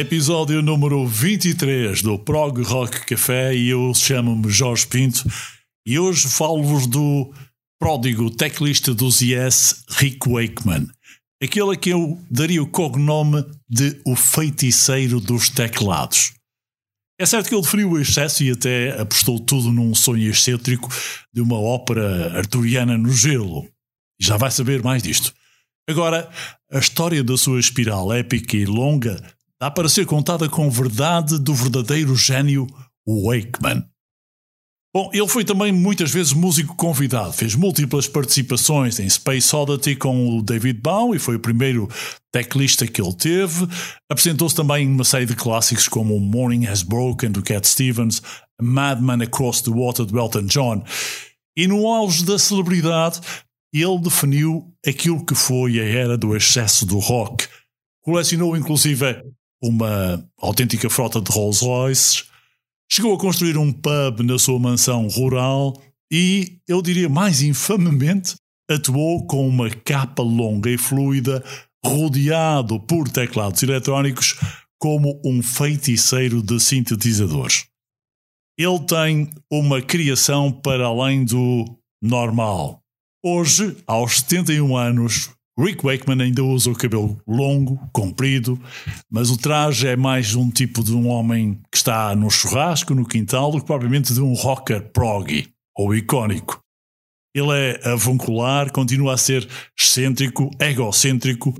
Episódio número 23 do Prog Rock Café e eu chamo-me Jorge Pinto e hoje falo-vos do pródigo teclista dos Yes, Rick Wakeman. Aquele a que eu daria o cognome de o feiticeiro dos teclados. É certo que ele definiu o excesso e até apostou tudo num sonho excêntrico de uma ópera arturiana no gelo. Já vai saber mais disto. Agora, a história da sua espiral épica e longa dá para ser contada com verdade do verdadeiro gênio Wakeman. Bom, ele foi também muitas vezes músico convidado, fez múltiplas participações em Space Oddity com o David Bowie, foi o primeiro teclista que ele teve. Apresentou-se também em uma série de clássicos como Morning Has Broken do Cat Stevens, Madman Across the Water do Elton John. E no auge da celebridade, ele definiu aquilo que foi a era do excesso do rock. Colecionou inclusive uma autêntica frota de Rolls Royces, chegou a construir um pub na sua mansão rural e, eu diria mais infamemente, atuou com uma capa longa e fluida, rodeado por teclados eletrónicos, como um feiticeiro de sintetizadores. Ele tem uma criação para além do normal. Hoje, aos 71 anos, Rick Wakeman ainda usa o cabelo longo, comprido, mas o traje é mais um tipo de um homem que está no churrasco, no quintal, do que propriamente de um rocker proggy ou icónico. Ele é avuncular, continua a ser excêntrico, egocêntrico,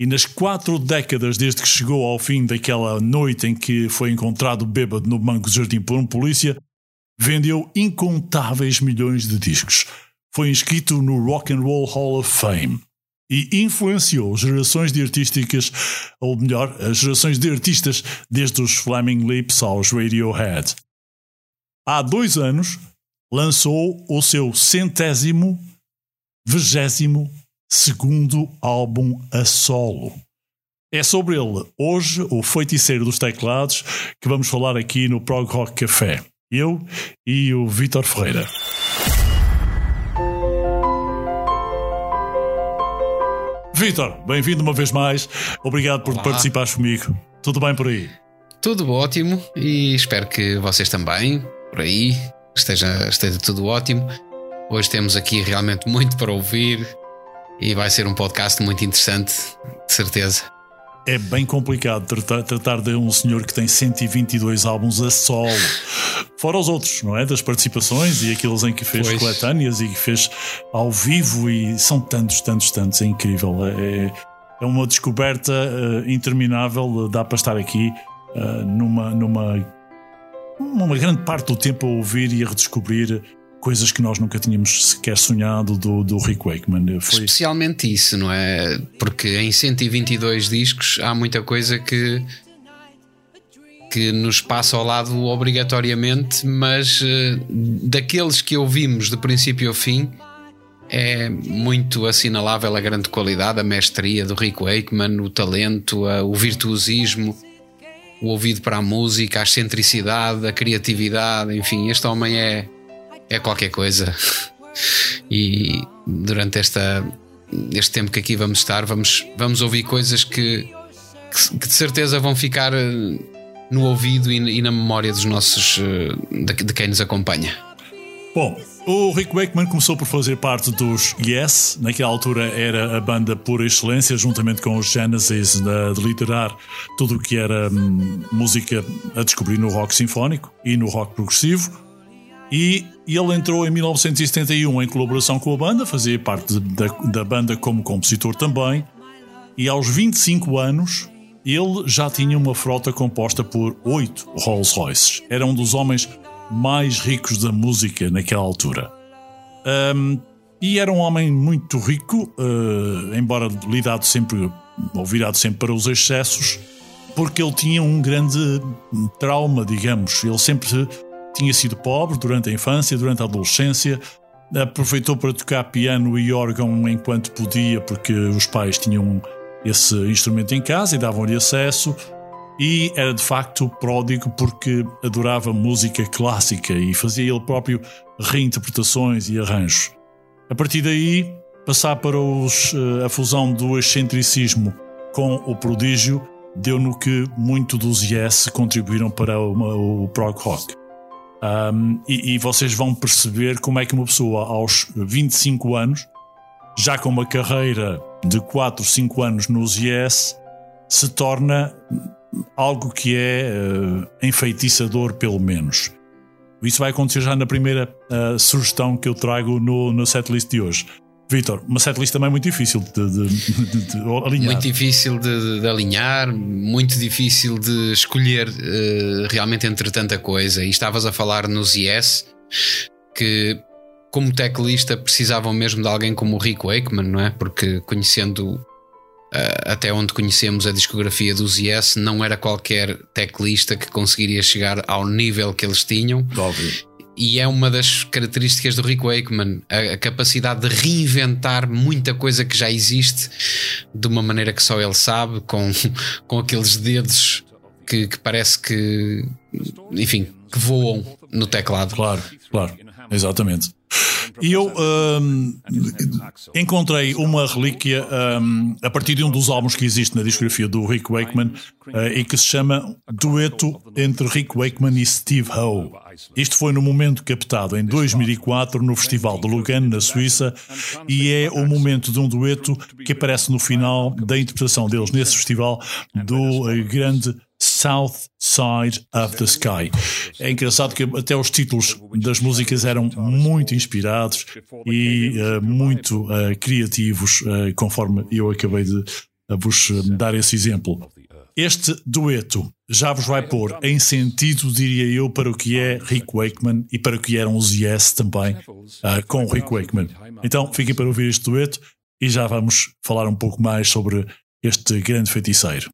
e nas quatro décadas desde que chegou ao fim daquela noite em que foi encontrado bêbado no banco de jardim por um polícia, vendeu incontáveis milhões de discos. Foi inscrito no Rock and Roll Hall of Fame e influenciou gerações de artísticas, ou melhor, as gerações de artistas, desde os Flaming Lips aos Radiohead. Há dois anos lançou o seu centésimo, vigésimo segundo álbum a solo. É sobre ele, hoje, o feiticeiro dos teclados, que vamos falar aqui no Prog Rock Café. Eu e o Vítor Ferreira. Vítor, bem-vindo uma vez mais. Obrigado por Olá. participares comigo. Tudo bem por aí? Tudo ótimo e espero que vocês também, por aí, esteja, esteja tudo ótimo. Hoje temos aqui realmente muito para ouvir e vai ser um podcast muito interessante, de certeza. É bem complicado tratar, tratar de um senhor que tem 122 álbuns a solo. Fora os outros, não é? Das participações e aqueles em que fez Pois. coletâneas e que fez ao vivo e são tantos, tantos, tantos. É incrível. É, é uma descoberta eh, interminável. Dá para estar aqui eh, numa, numa, uma grande parte do tempo a ouvir e a redescobrir coisas que nós nunca tínhamos sequer sonhado do, do Rick Wakeman. Foi, Especialmente isso, não é? Porque em 122 discos há muita coisa que que nos passa ao lado obrigatoriamente, mas eh, daqueles que ouvimos de princípio ao fim, é muito assinalável a grande qualidade, a mestria do Rick Wakeman, o talento, o virtuosismo, o ouvido para a música, a excentricidade, a criatividade, enfim, este homem é, é qualquer coisa. E durante esta, este tempo que aqui vamos estar, vamos, vamos ouvir coisas que, que, que de certeza vão ficar eh, no ouvido e, e na memória dos nossos eh, de, de quem nos acompanha. Bom, o Rick Wakeman começou por fazer parte dos Yes, naquela altura era a banda por excelência, juntamente com os Genesis, de liderar tudo o que era hum, música a descobrir no rock sinfónico e no rock progressivo. E ele entrou em 1971 em colaboração com a banda, fazia parte da, da banda como compositor também. E aos 25 anos, ele já tinha uma frota composta por oito Rolls Royces. Era um dos homens mais ricos da música naquela altura. Um, e era um homem muito rico, uh, embora lidado sempre, ou virado sempre para os excessos, porque ele tinha um grande trauma, digamos. Ele sempre tinha sido pobre durante a infância, durante a adolescência, aproveitou para tocar piano e órgão enquanto podia, porque os pais tinham esse instrumento em casa e davam-lhe acesso e era de facto pródigo porque adorava música clássica e fazia ele próprio reinterpretações e arranjos. A partir daí, passar para os, eh, a fusão do excentricismo com o prodígio deu no que muito dos Yes contribuíram para o, o prog rock. Um, e, e vocês vão perceber como é que uma pessoa aos 25 anos, já com uma carreira de 4, 5 anos nos Yes, se torna algo que é uh, enfeitiçador, pelo menos. Isso vai acontecer já na primeira uh, sugestão que eu trago no, no setlist de hoje. Vitor, uma setlist também muito difícil de, de, de, alinhar. Muito difícil de, alinhar, muito difícil de escolher uh, realmente entre tanta coisa. E estavas a falar nos Yes, que como teclista precisavam mesmo de alguém como o Rick Wakeman, não é? Porque conhecendo Uh, até onde conhecemos a discografia dos Yes, não era qualquer teclista que conseguiria chegar ao nível que eles tinham. Óbvio. E é uma das características do Rick Wakeman, a, a, capacidade de reinventar muita coisa que já existe de uma maneira que só ele sabe, com, com aqueles dedos que, que parece que, enfim, que voam no teclado. Claro, claro, exatamente. E eu um, encontrei uma relíquia um, a partir de um dos álbuns que existe na discografia do Rick Wakeman uh, e que se chama Dueto entre Rick Wakeman e Steve Howe. Isto foi no momento captado em 2004 no Festival de Lugano, na Suíça, e é o momento de um dueto que aparece no final da interpretação deles nesse festival do uh, grande South Side of the Sky. É engraçado que até os títulos das músicas eram muito inspirados e uh, muito uh, criativos, uh, conforme eu acabei de vos dar esse exemplo. Este dueto já vos vai pôr em sentido, diria eu, para o que é Rick Wakeman e para o que eram os Yes também, com Rick Wakeman. Então fiquem para ouvir este dueto e já vamos falar um pouco mais sobre este grande feiticeiro.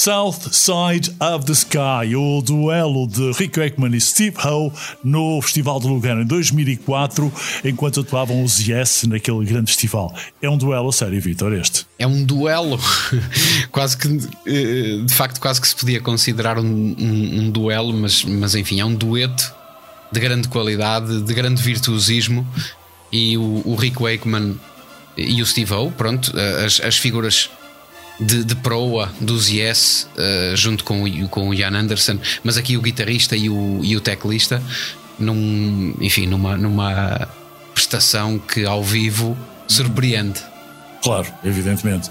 South Side of the Sky, o duelo de Rick Wakeman e Steve Howe no Festival de Lugano em 2004, enquanto atuavam os Yes naquele grande festival. É um duelo a sério, Vitor, este. É um duelo, quase que, eh, de facto, quase que se podia considerar um, um, um duelo, mas, mas enfim, é um dueto de grande qualidade, de grande virtuosismo. E o, o Rick Wakeman e o Steve O, pronto, as, as figuras de, de proa dos Yes, uh, junto com com o Ian Anderson, mas aqui o guitarrista e o, e o teclista, num, enfim, numa, numa prestação que ao vivo surpreende. Claro, evidentemente.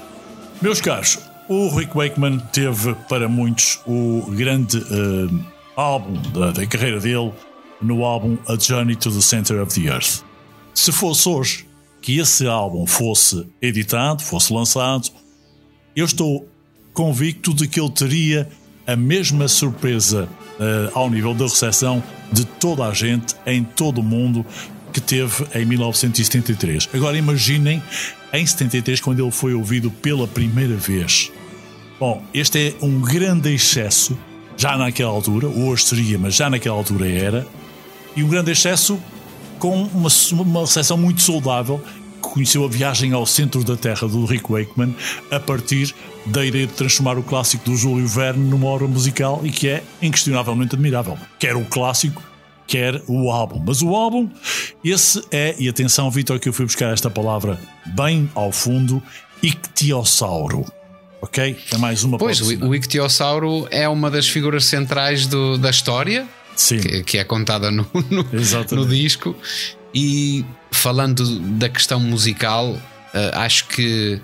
Meus caros, o Rick Wakeman teve para muitos o grande uh, álbum da, da carreira dele no álbum A Journey to the Center of the Earth. Se fosse hoje que esse álbum fosse editado, fosse lançado, eu estou convicto de que ele teria a mesma surpresa uh, ao nível da recepção de toda a gente em todo o mundo que teve em 1973. Agora imaginem em 73 quando ele foi ouvido pela primeira vez. Bom, este é um grande excesso já naquela altura, hoje seria, mas já naquela altura era, e um grande excesso com uma, uma recepção muito saudável conheceu a viagem ao centro da Terra do Rick Wakeman a partir da ideia de transformar o clássico do Júlio Verne numa obra musical e que é inquestionavelmente admirável. Quer o clássico, quer o álbum. Mas o álbum, esse é, e atenção, Vitor, que eu fui buscar esta palavra bem ao fundo, ictiossauro. Ok? É mais uma Pois, o ictiossauro é uma das figuras centrais do, da história que, que, é contada no, no, no, disco. E falando da questão musical, uh, acho que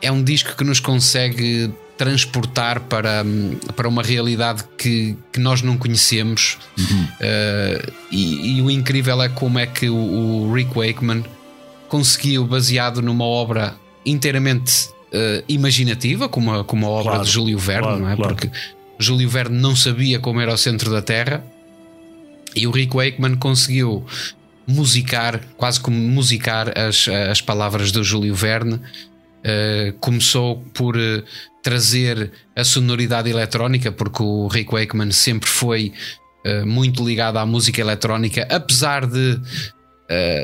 é um disco que nos consegue transportar para, para uma realidade que, que nós não conhecemos. Uhum. Uh, e, e, o incrível é como é que o, o, Rick Wakeman conseguiu, baseado numa obra inteiramente uh, imaginativa, como a, como a obra claro, de Júlio Verne, claro, não é? Claro. Porque Júlio Verne não sabia como era o centro da Terra e o Rick Wakeman conseguiu musicar, quase como musicar as, as palavras do Júlio Verne. Uh, começou por uh, trazer a sonoridade eletrónica, porque o Rick Wakeman sempre foi uh, muito ligado à música eletrónica, apesar de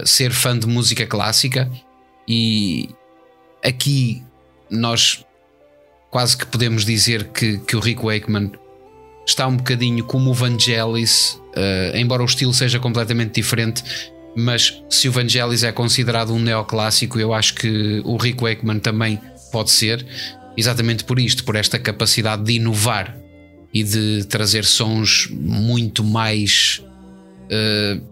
ser fã de música clássica. E aqui nós quase que podemos dizer que, que o Rick Wakeman está um bocadinho como o Vangelis, uh, embora o estilo seja completamente diferente. Mas se o Vangelis é considerado um neoclássico, eu acho que o Rick Wakeman também pode ser, exatamente por isto, por esta capacidade de inovar e de trazer sons muito mais uh,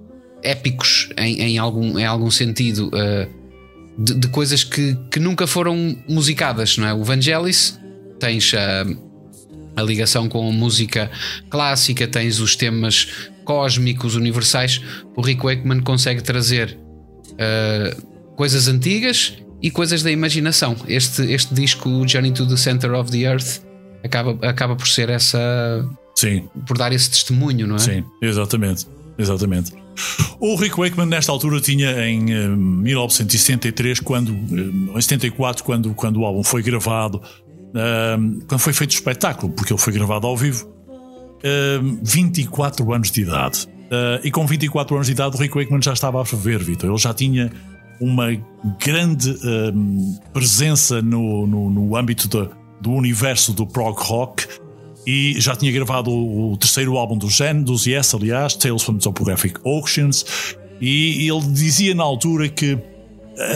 épicos em, em, algum, em algum sentido. Uh, de, de, coisas que, que nunca foram musicadas, não é? O Vangelis tens a, a ligação com a música clássica, tens os temas cósmicos, universais. O Rick Wakeman consegue trazer uh, coisas antigas e coisas da imaginação. Este, este disco, Journey to the Center of the Earth, acaba, acaba por ser essa. Sim. Por dar esse testemunho, não é? Sim, exatamente. Exatamente. O Rick Wakeman, nesta altura, tinha em 1973, quando, em 74, quando, quando o álbum foi gravado, quando foi feito o espetáculo, porque ele foi gravado ao vivo, uh, 24 anos de idade. Uh, e com 24 anos de idade, o Rick Wakeman já estava a ferver, Vitor. Ele já tinha uma grande presença no, no, no âmbito de, do universo do prog rock e já tinha gravado o, o terceiro álbum do Gen, dos Yes, aliás, Tales from Topographic Oceans. E ele dizia na altura que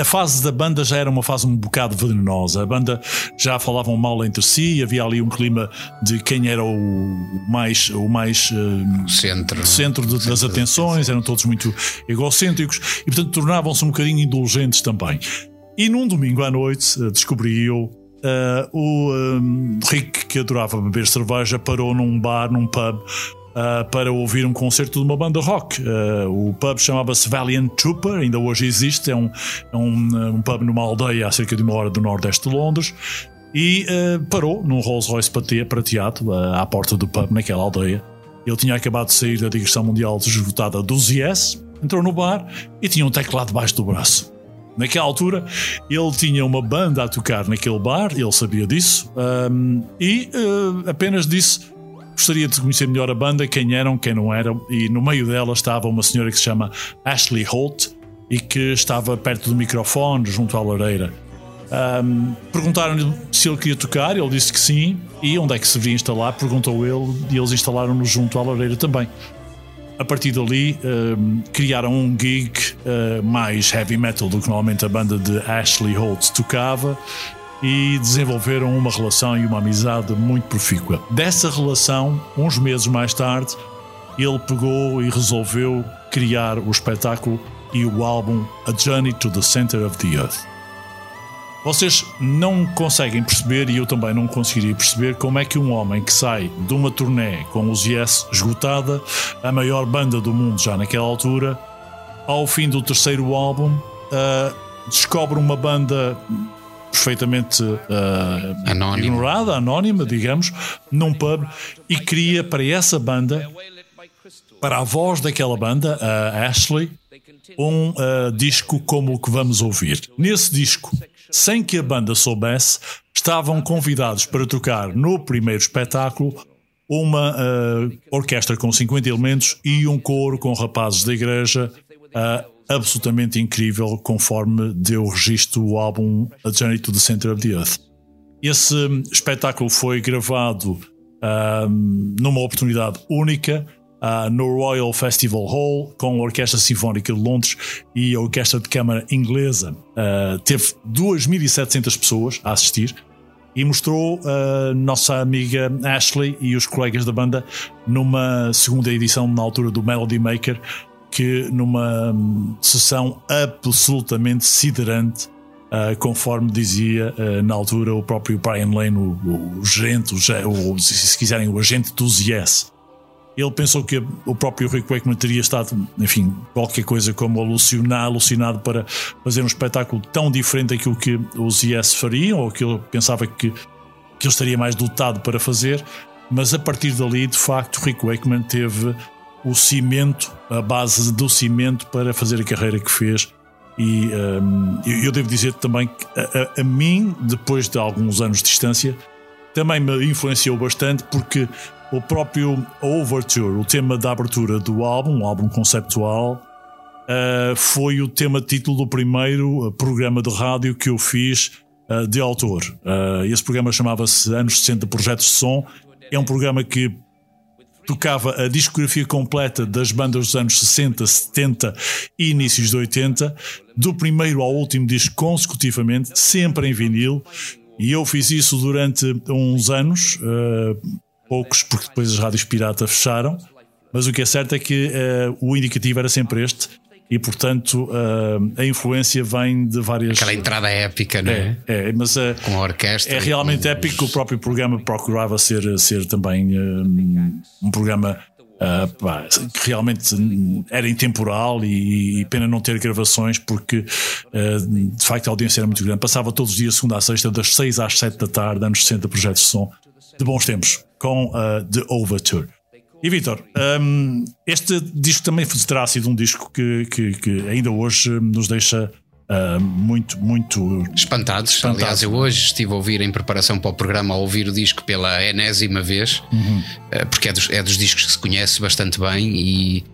a fase da banda já era uma fase um bocado venenosa. A banda já falavam mal entre si, havia ali um clima de quem era o mais, o mais uh, centro, centro de, das atenções, eram todos muito egocêntricos e, portanto, tornavam-se um bocadinho indulgentes também. E num domingo à noite uh, descobri eu Uh, o um, Rick, que adorava beber cerveja, parou num bar, num pub, uh, para ouvir um concerto de uma banda rock. Uh, o pub chamava-se Valiant Trooper, ainda hoje existe, é um, é um, um, pub numa aldeia a cerca de uma hora do nordeste de Londres. E uh, parou num Rolls Royce prateado à porta do pub, naquela aldeia. Ele tinha acabado de sair da digressão mundial esgotada dos Yes, entrou no bar e tinha um teclado debaixo do braço. naquela altura ele tinha uma banda a tocar naquele bar, ele sabia disso, um, e apenas disse gostaria de conhecer melhor a banda, quem eram, quem não eram, e no meio dela estava uma senhora que se chama Ashley Holt e que estava perto do microfone, junto à lareira. Um, Perguntaram-lhe se ele queria tocar, ele disse que sim, e onde é que se devia instalar, perguntou ele, e eles instalaram-no junto à lareira também. A partir dali, um, criaram um gig uh, mais heavy metal do que normalmente a banda de Ashley Holt tocava e desenvolveram uma relação e uma amizade muito profícua. Dessa relação, uns meses mais tarde, ele pegou e resolveu criar o espetáculo e o álbum A Journey to the Center of the Earth. Vocês não conseguem perceber, e eu também não conseguiria perceber, como é que um homem que sai de uma turnê com os Yes esgotada, a maior banda do mundo já naquela altura, ao fim do terceiro álbum, uh, descobre uma banda perfeitamente uh, Anónimo. ignorada, anónima, digamos, num pub e cria para essa banda, para a voz daquela banda, a Ashley, um uh, disco como o que vamos ouvir. Nesse disco, sem que a banda soubesse, estavam convidados para tocar no primeiro espetáculo uma uh, orquestra com 50 elementos e um coro com rapazes da igreja uh, absolutamente incrível, conforme deu registro o álbum A Journey to the Center of the Earth. Esse espetáculo foi gravado uh, numa oportunidade única uh, no Royal Festival Hall com a Orquestra Sinfónica de Londres e a Orquestra de Câmara Inglesa. Uh, teve 2.700 pessoas a assistir e mostrou a nossa amiga Ashley e os colegas da banda numa segunda edição na altura do Melody Maker que numa hum, sessão absolutamente siderante, uh, conforme dizia uh, na altura o próprio Brian Lane, o, o gerente, o, o, se quiserem, o agente dos Yes. Ele pensou que o próprio Rick Wakeman teria estado, enfim, qualquer coisa como alucinar, alucinado para fazer um espetáculo tão diferente daquilo que os Yes fariam, ou que ele pensava que, que ele estaria mais dotado para fazer. Mas a partir dali, de facto, Rick Wakeman teve o cimento, a base do cimento para fazer a carreira que fez. E um, eu devo dizer também que a, a, a, mim, depois de alguns anos de distância, também me influenciou bastante porque o próprio Overture, o tema da abertura do álbum, um álbum conceptual, uh, foi o tema título do primeiro uh, programa de rádio que eu fiz uh, de autor. Uh, esse programa chamava-se Anos 60 Projetos de Som. É um programa que tocava a discografia completa das bandas dos anos 60, 70 e inícios de 80, do primeiro ao último disco consecutivamente, sempre em vinil. E eu fiz isso durante uns anos, uh, poucos, porque depois as rádios pirata fecharam. Mas o que é certo é que uh, o indicativo era sempre este, e portanto uh, a influência vem de várias. Aquela entrada épica, não é? É, é mas uh, com a orquestra. É realmente épico. O próprio programa procurava ser, ser também um, um programa. Uh, pá, que realmente era intemporal e, e, pena não ter gravações porque de facto a audiência era muito grande. Passava todos os dias, segunda a sexta, das 6 às 7 da tarde, anos 60, projetos de som de bons tempos, com The Overture. E Vitor, um, este disco também terá sido um disco que, que, que ainda hoje nos deixa uh, muito, muito espantados. espantados. Aliás, eu hoje estive a ouvir em preparação para o programa, a ouvir o disco pela enésima vez, uhum. uh, porque é dos, é dos discos que se conhece bastante bem e,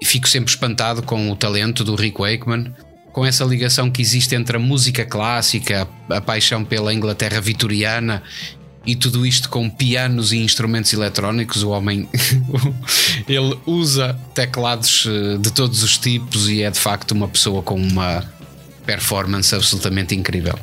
e fico sempre espantado com o talento do Rick Wakeman com essa ligação que existe entre a música clássica, a, paixão pela Inglaterra vitoriana e tudo isto com pianos e instrumentos eletrónicos. O homem ele usa teclados eh, de todos os tipos e é de facto uma pessoa com uma performance absolutamente incrível.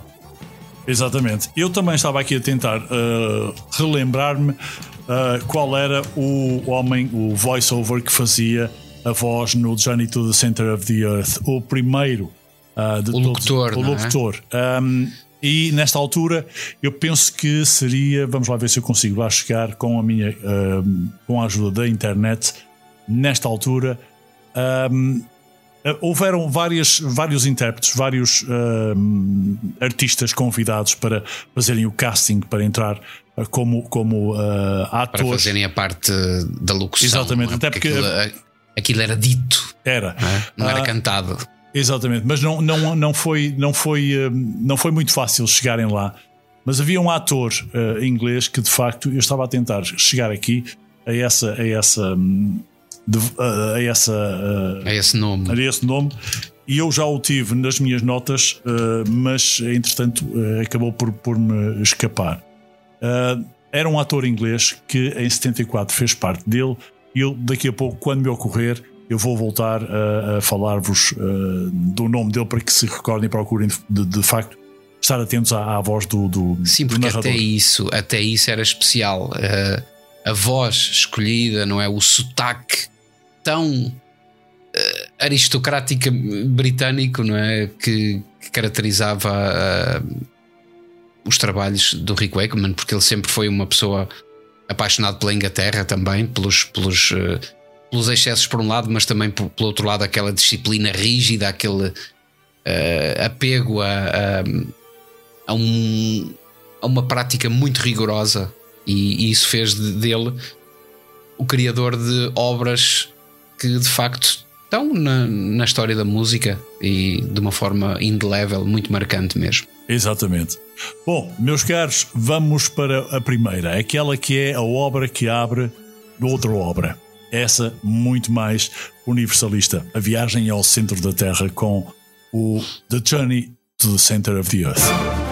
Exatamente. Eu também estava aqui a tentar uh, relembrar-me uh, qual era o homem, o voice-over que fazia a voz no Journey to the Center of the Earth. O primeiro uh, de o todos, locutor. O é? locutor. É? Um, e nesta altura eu penso que seria, vamos lá ver se eu consigo lá chegar com a minha uh, com a ajuda da internet. Nesta altura um, houveram várias, vários intérpretes, vários uh, artistas convidados para fazerem o casting para entrar como, como uh, atores. Para fazerem a parte da locução. Exatamente, é? até porque, porque aquilo, aquilo, era dito. Era. Não, é? não era cantado. Exatamente, mas não, não, não, foi, não, foi, eh, não foi muito fácil chegarem lá. Mas havia um ator uh, inglês que de facto eu estava a tentar chegar aqui a essa a essa hum, de, a, essa uh, a esse nome a esse nome e eu já o tive nas minhas notas, uh, mas entretanto acabou por, por me escapar. era um ator inglês que em 74 fez parte dele. E eu daqui a pouco, quando me ocorrer, eu vou voltar a, a falar-vos uh, do nome dele para que se recordem e procurem de, de facto estar atentos à, à voz do, do Sim, porque do até isso, até isso era especial. Uh, a voz escolhida, não é? O sotaque tão uh, aristocrático britânico, não é? Que, que caracterizava os trabalhos do Rick Wakeman, porque ele sempre foi uma pessoa apaixonada pela Inglaterra também, pelos, pelos pelos excessos por um lado, mas também pelo outro lado aquela disciplina rígida, aquele uh, apego a, a, a, um, a, uma prática muito rigorosa e, e isso fez de, dele o criador de obras que de facto estão na, na história da música e de uma forma indelével, muito marcante mesmo. Exatamente. Bom, meus caros, vamos para a primeira, aquela que é a obra que abre outra obra essa muito mais universalista, a viagem ao centro da Terra com o The Journey to the Center of the Earth.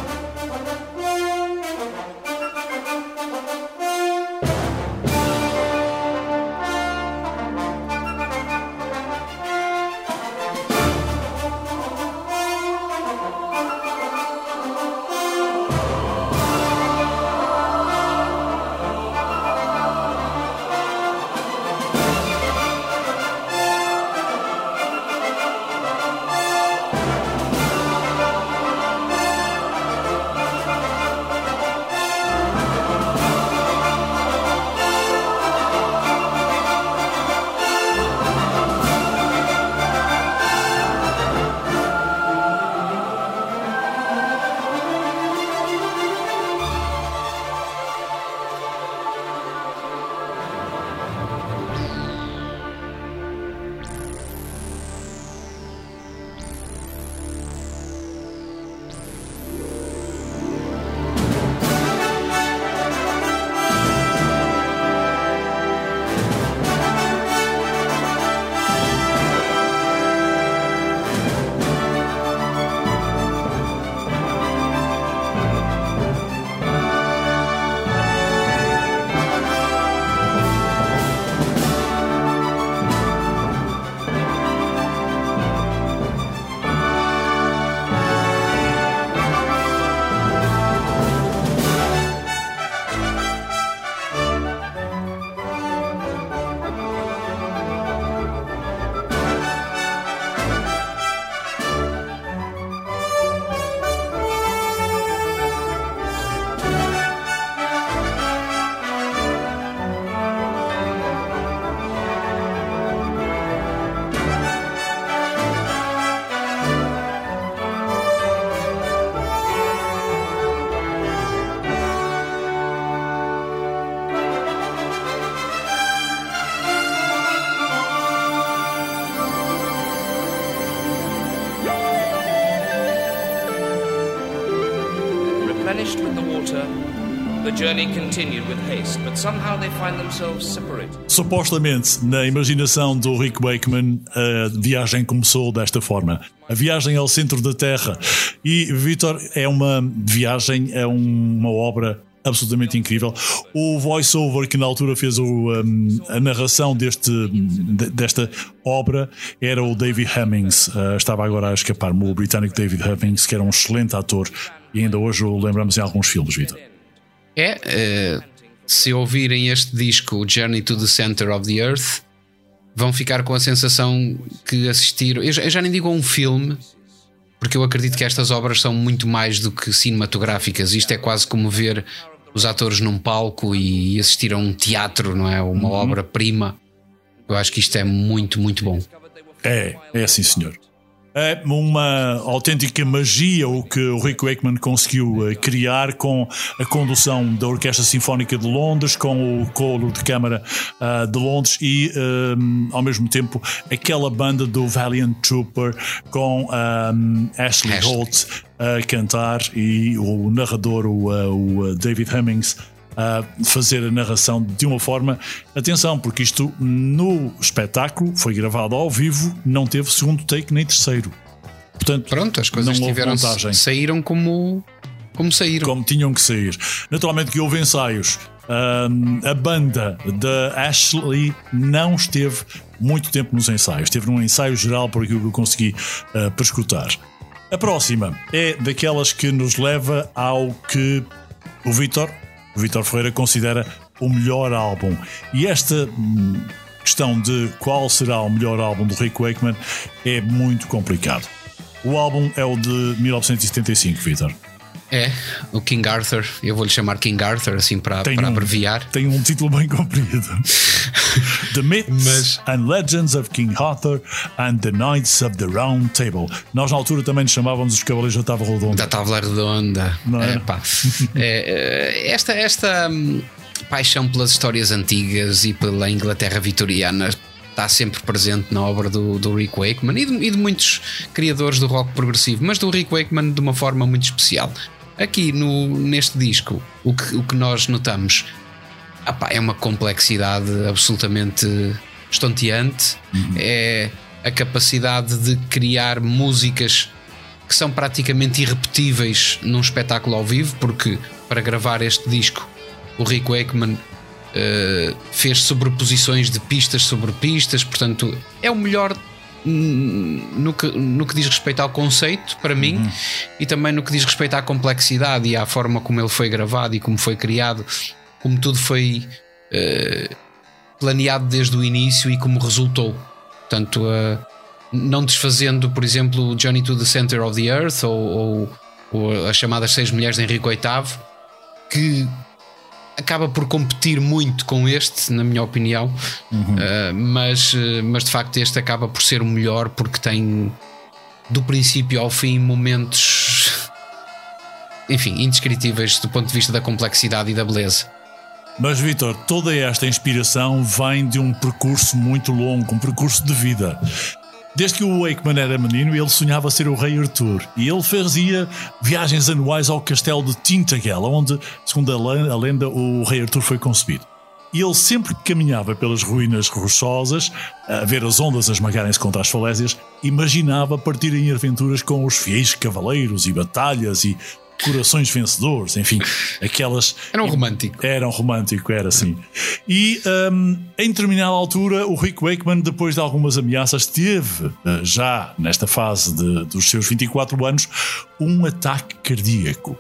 Supostamente, na imaginação do Rick Wakeman, a viagem começou desta forma. A viagem ao centro da Terra. E, Vitor, é uma viagem, é uma obra absolutamente incrível. O voice-over que na altura fez o, um, a narração deste, desta obra era o David Hemmings. Uh, estava agora a escapar-me o britânico David Hemmings, que era um excelente ator e ainda hoje o lembramos em alguns filmes, Vitor. É, uh, se ouvirem este disco, Journey to the Center of the Earth, vão ficar com a sensação que assistiram. Eu já, nem digo a um filme, porque eu acredito que estas obras são muito mais do que cinematográficas. Isto é quase como ver os atores num palco e assistir a um teatro, não é? Uma uhum. obra-prima. Eu acho que isto é muito, muito bom. É, é assim, senhor. É uma autêntica magia o que o Rick Wakeman conseguiu uh, criar com a condução da Orquestra Sinfónica de Londres, com o coro de câmara uh, de Londres e, um, ao mesmo tempo, aquela banda do Valiant Trooper com um, Ashley, Ashley. Holt a cantar e o narrador, o, o David Hemmings a fazer a narração de uma forma. Atenção, porque isto no espetáculo foi gravado ao vivo, não teve segundo take nem terceiro. Portanto, pronto, as coisas tiveram saíram como como saíram. Como tinham que sair. Naturalmente que houve ensaios. Um, a banda da Ashley não esteve muito tempo nos ensaios. Esteve num ensaio geral, por aquilo que eu consegui uh, prescrutar. A próxima é daquelas que nos leva ao que o Vitor o Vitor Ferreira considera o melhor álbum. E esta hum, questão de qual será o melhor álbum do Rick Wakeman é muito complicado. O álbum é o de 1975, Vitor. É, o King Arthur, eu vou-lhe chamar King Arthur assim para, para um, abreviar. Tem um título bem comprido: The Myths Mas... and Legends of King Arthur and the Knights of the Round Table. Nós na altura também nos chamávamos os Cavaleiros da Távola Redonda. Da Távola Redonda. Não é? é, pá. é, é esta, esta hum, paixão pelas histórias antigas e pela Inglaterra vitoriana está sempre presente na obra do, do Rick Wakeman e de, e de, muitos criadores do rock progressivo, mas do Rick Wakeman de uma forma muito especial. Aqui no, neste disco, o que, o que nós notamos opá, é uma complexidade absolutamente estonteante. Uhum. É a capacidade de criar músicas que são praticamente irrepetíveis num espetáculo ao vivo, porque para gravar este disco o Rick Wakeman uh, fez sobreposições de pistas sobre pistas, portanto é o melhor no que, no que diz respeito ao conceito, para mim, uhum. e também no que diz respeito à complexidade e à forma como ele foi gravado e como foi criado, como tudo foi uh, planeado desde o início e como resultou. Portanto, uh, não desfazendo, por exemplo, Journey to the Center of the Earth ou, ou, ou as chamadas Seis Mulheres de Henrique VIII, que acaba por competir muito com este, na minha opinião, uhum. uh, mas, eh, mas de facto este acaba por ser o melhor porque tem do princípio ao fim momentos, enfim, indescritíveis do ponto de vista da complexidade e da beleza. Mas, Vitor, toda esta inspiração vem de um percurso muito longo, um percurso de vida. Desde que o Wakeman era menino, ele sonhava ser o rei Arthur e ele fazia viagens anuais ao castelo de Tintagel, onde, segundo a lenda, o rei Arthur foi concebido. E ele sempre caminhava pelas ruínas rochosas, a ver as ondas a esmagarem-se contra as falésias, imaginava partir em aventuras com os fiéis cavaleiros e batalhas e corações vencedores, enfim, aquelas. Era um romântico. Era um romântico, era assim. E um, em determinada altura, o Rick Wakeman, depois de algumas ameaças, teve, eh, já nesta fase de, dos seus 24 anos, um ataque cardíaco.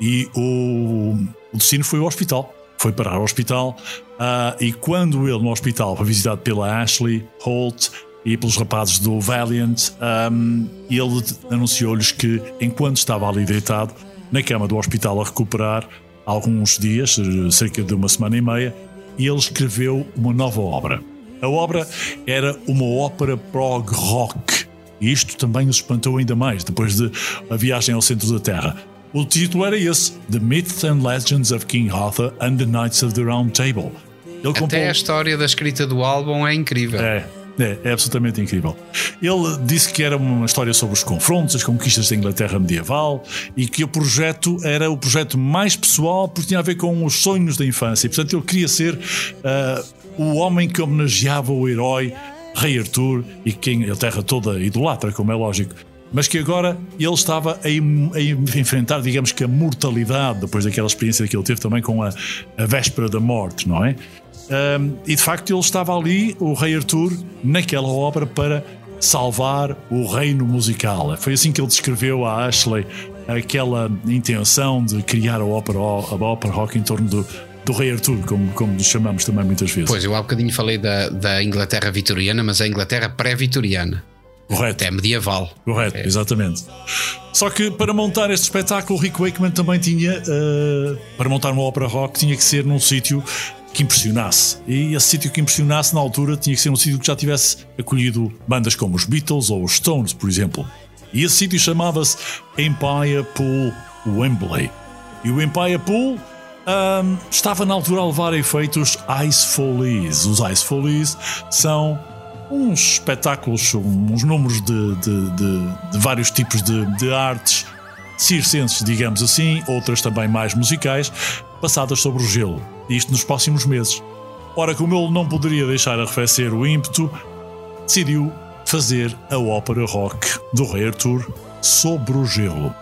E o, o destino foi ao hospital. Foi parar ao hospital. Uh, e quando ele no hospital foi visitado pela Ashley Holt, e pelos rapazes do Valiant, um, ele anunciou-lhes que, enquanto estava ali deitado, na cama do hospital a recuperar alguns dias, cerca de uma semana e meia, e ele escreveu uma nova obra. A obra era uma ópera prog rock. E isto também os espantou ainda mais depois de a viagem ao centro da Terra. O título era esse: The Myths and Legends of King Arthur and the Knights of the Round Table. Ele Até a história da escrita do álbum é incrível. É, é, é, absolutamente incrível. Ele disse que era uma história sobre os confrontos, as conquistas da Inglaterra medieval e que o projeto era o projeto mais pessoal porque tinha a ver com os sonhos da infância. Portanto, ele queria ser uh, o homem que homenageava o herói Rei Arthur e quem a terra toda idolatra, como é lógico. Mas que agora ele estava a, a enfrentar, digamos que, a mortalidade depois daquela experiência que ele teve também com a, a véspera da morte, não é? Um, e de facto ele estava ali, o Rei Arthur, naquela obra para salvar o reino musical. Foi assim que ele descreveu a Ashley aquela intenção de criar a ópera, a ópera rock em torno do, do Rei Arthur, como, como nos chamamos também muitas vezes. Pois, eu há bocadinho falei da, da Inglaterra vitoriana, mas a Inglaterra pré-vitoriana. Correto. Até medieval. Correto, é. exatamente. Só que para montar este espetáculo, o Rick Wakeman também tinha, uh, para montar uma ópera rock, tinha que ser num sítio que impressionasse. E esse sítio que impressionasse na altura tinha que ser um sítio que já tivesse acolhido bandas como os Beatles ou os Stones, por exemplo. E esse sítio chamava-se Empire Pool Wembley. E o Empire Pool um, estava na altura a levar a efeitos Ice Follies. Os Ice Follies são uns espetáculos, uns números de, de, de, de vários tipos de, de artes circenses, digamos assim, outras também mais musicais, passadas sobre o gelo. Isto nos próximos meses. Ora, como ele não poderia deixar arrefecer o ímpeto, decidiu fazer a ópera rock do Rei Arthur sobre o gelo.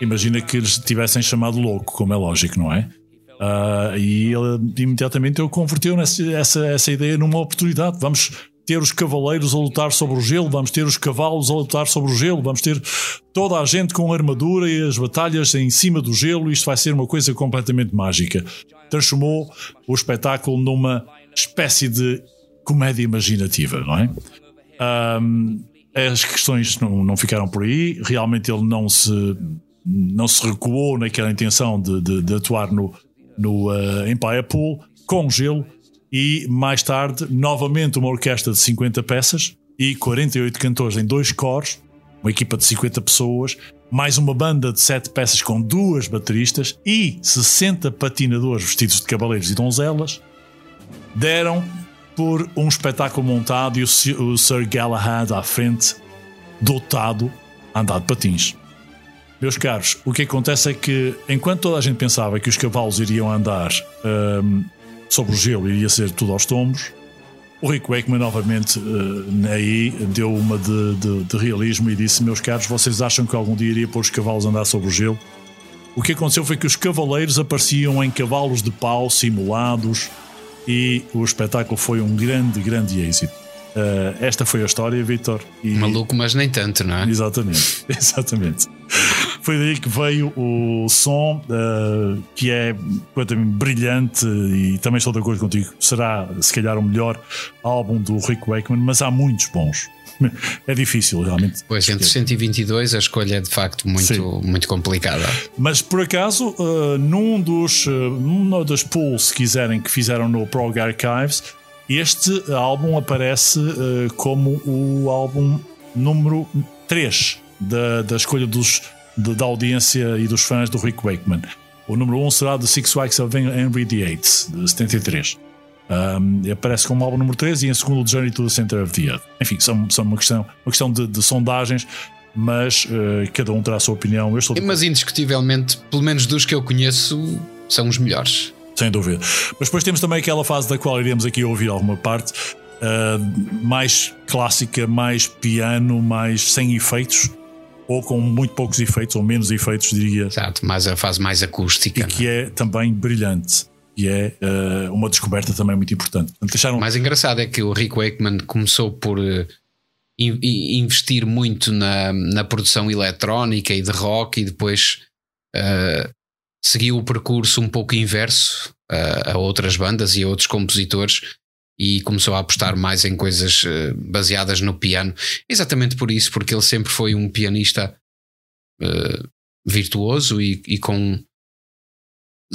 Imagina que eles tivessem chamado louco, como é lógico, não é? Uh, e ele imediatamente eu converteu nessa, essa, essa ideia numa oportunidade. Vamos ter os cavaleiros a lutar sobre o gelo, vamos ter os cavalos a lutar sobre o gelo, vamos ter toda a gente com armadura e as batalhas em cima do gelo. Isto vai ser uma coisa completamente mágica. Transformou o espetáculo numa espécie de comédia imaginativa, não é? Um, as questões não, não ficaram por aí. Realmente ele não se, não se recuou naquela intenção de, de, de atuar no, no uh, Empire Pool com gelo e mais tarde, novamente, uma orquestra de 50 peças e 48 cantores em dois cores, uma equipa de 50 pessoas, mais uma banda de 7 peças com duas bateristas e 60 patinadores vestidos de cavaleiros e donzelas, deram por um espetáculo montado e o Sir Galahad à frente, dotado a andar de patins. Meus caros, o que acontece é que enquanto toda a gente pensava que os cavalos iriam andar um, sobre o gelo iria ser tudo aos tombos. O Rick Wakeman novamente uh, aí deu uma de, de, de, realismo e disse: Meus caros, vocês acham que algum dia iria pôr os cavalos a andar sobre o gelo? O que aconteceu foi que os cavaleiros apareciam em cavalos de pau simulados e o espetáculo foi um grande, grande êxito. Uh, esta foi a história, Vitor. E... Maluco, mas nem tanto, não é? Exatamente, exatamente. Foi daí que veio o som, uh, que é completamente brilhante e também estou de acordo contigo. Será, se calhar, o melhor álbum do Rick Wakeman, mas há muitos bons. É difícil, realmente. Pois, entre 122 a escolha é de facto muito, muito complicada. Mas por acaso, uh, num dos uh, numa das pools, se quiserem, que fizeram no Prog Archives, este álbum aparece uh, como o álbum número 3 da, da escolha dos de, da audiência e dos fãs do Rick Wakeman. O número 1 um será The Six Weeks of Henry VIII, de 73. Um, aparece como álbum número 3 e em segundo The Journey to the Center of the Earth. Enfim, são, são uma questão, uma questão de, de sondagens, mas uh, cada um terá a sua opinião. Eu estou mas indiscutivelmente, pelo menos dos que eu conheço, são os melhores. Sem dúvida. Mas depois temos também aquela fase da qual iremos aqui ouvir alguma parte. Uh, mais clássica, mais piano, mais sem efeitos, ou com muito poucos efeitos, ou menos efeitos, diria. Exato, mais a fase mais acústica. E que é? é também brilhante. E é uh, uma descoberta também muito importante. Deixaram... O mais engraçado é que o Rick Wakeman começou por uh, investir muito na, na produção eletrónica e de rock e depois uh, seguiu o percurso um pouco inverso a outras bandas e a outros compositores e começou a apostar mais em coisas uh, baseadas no piano. Exatamente por isso, porque ele sempre foi um pianista uh, virtuoso e, e, com.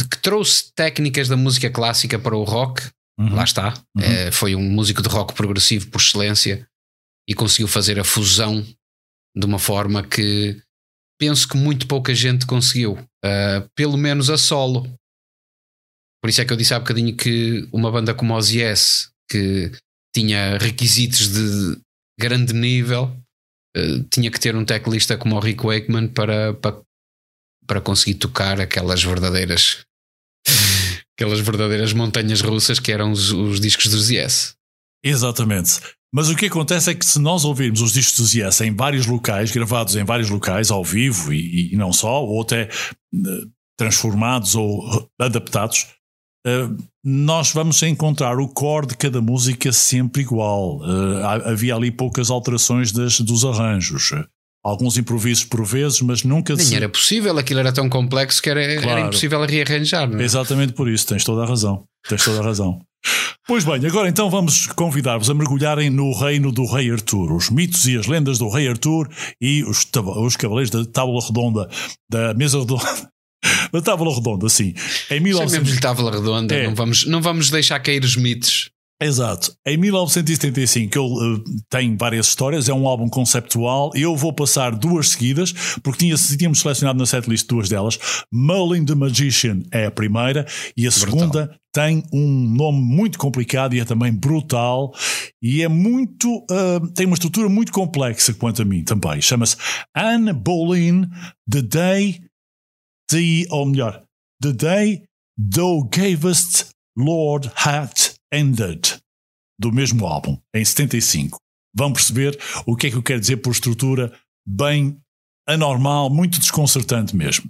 que trouxe técnicas da música clássica para o rock. Uhum. Lá está. Uhum. Uh, foi um músico de rock progressivo por excelência e conseguiu fazer a fusão de uma forma que penso que muito pouca gente conseguiu. Pelo menos a solo. Por isso é que eu disse há bocadinho que uma banda como os Yes que tinha requisitos de grande nível, uh, tinha que ter um teclista como o Rick Wakeman para, para, para conseguir tocar aquelas verdadeiras aquelas verdadeiras montanhas russas que eram os, os discos dos Yes. Exatamente. Mas o que acontece é que se nós ouvirmos os discos dos Yes em vários locais, gravados em vários locais, ao vivo e, e não só, ou até uh, transformados ou adaptados, Uh, nós vamos encontrar o core de cada música sempre igual. Uh, havia ali poucas alterações das, dos arranjos. Alguns improvisos por vezes, mas nunca Nem se... era possível, aquilo era tão complexo que era, claro. era impossível rearranjar. Não é? Exatamente por isso, tens toda a razão. Tens toda a razão. Pois bem, agora então vamos convidar-vos a mergulharem no reino do Rei Artur, os mitos e as lendas do Rei Artur e os, os cavaleiros da tábua redonda, da mesa redonda, Mas tábua redonda, sim. Em 19... Chamemos-lhe tábua redonda, É. não, vamos, não vamos deixar cair os mitos. Exato. Em 1975 ele uh, tem várias histórias, é um álbum conceptual. Eu vou passar duas seguidas, porque tinha, tínhamos selecionado na setlist duas delas. Merlin the Magician é a primeira, e a segunda tem um nome muito complicado e é também brutal. E é muito. uh, tem uma estrutura muito complexa quanto a mim também. Chama-se Anne Boleyn, The Day. The, ou melhor, The Day Thou Gavest Lord Hat Ended, do mesmo álbum, em 75. Vão perceber o que é que eu quero dizer por estrutura bem anormal, muito desconcertante mesmo.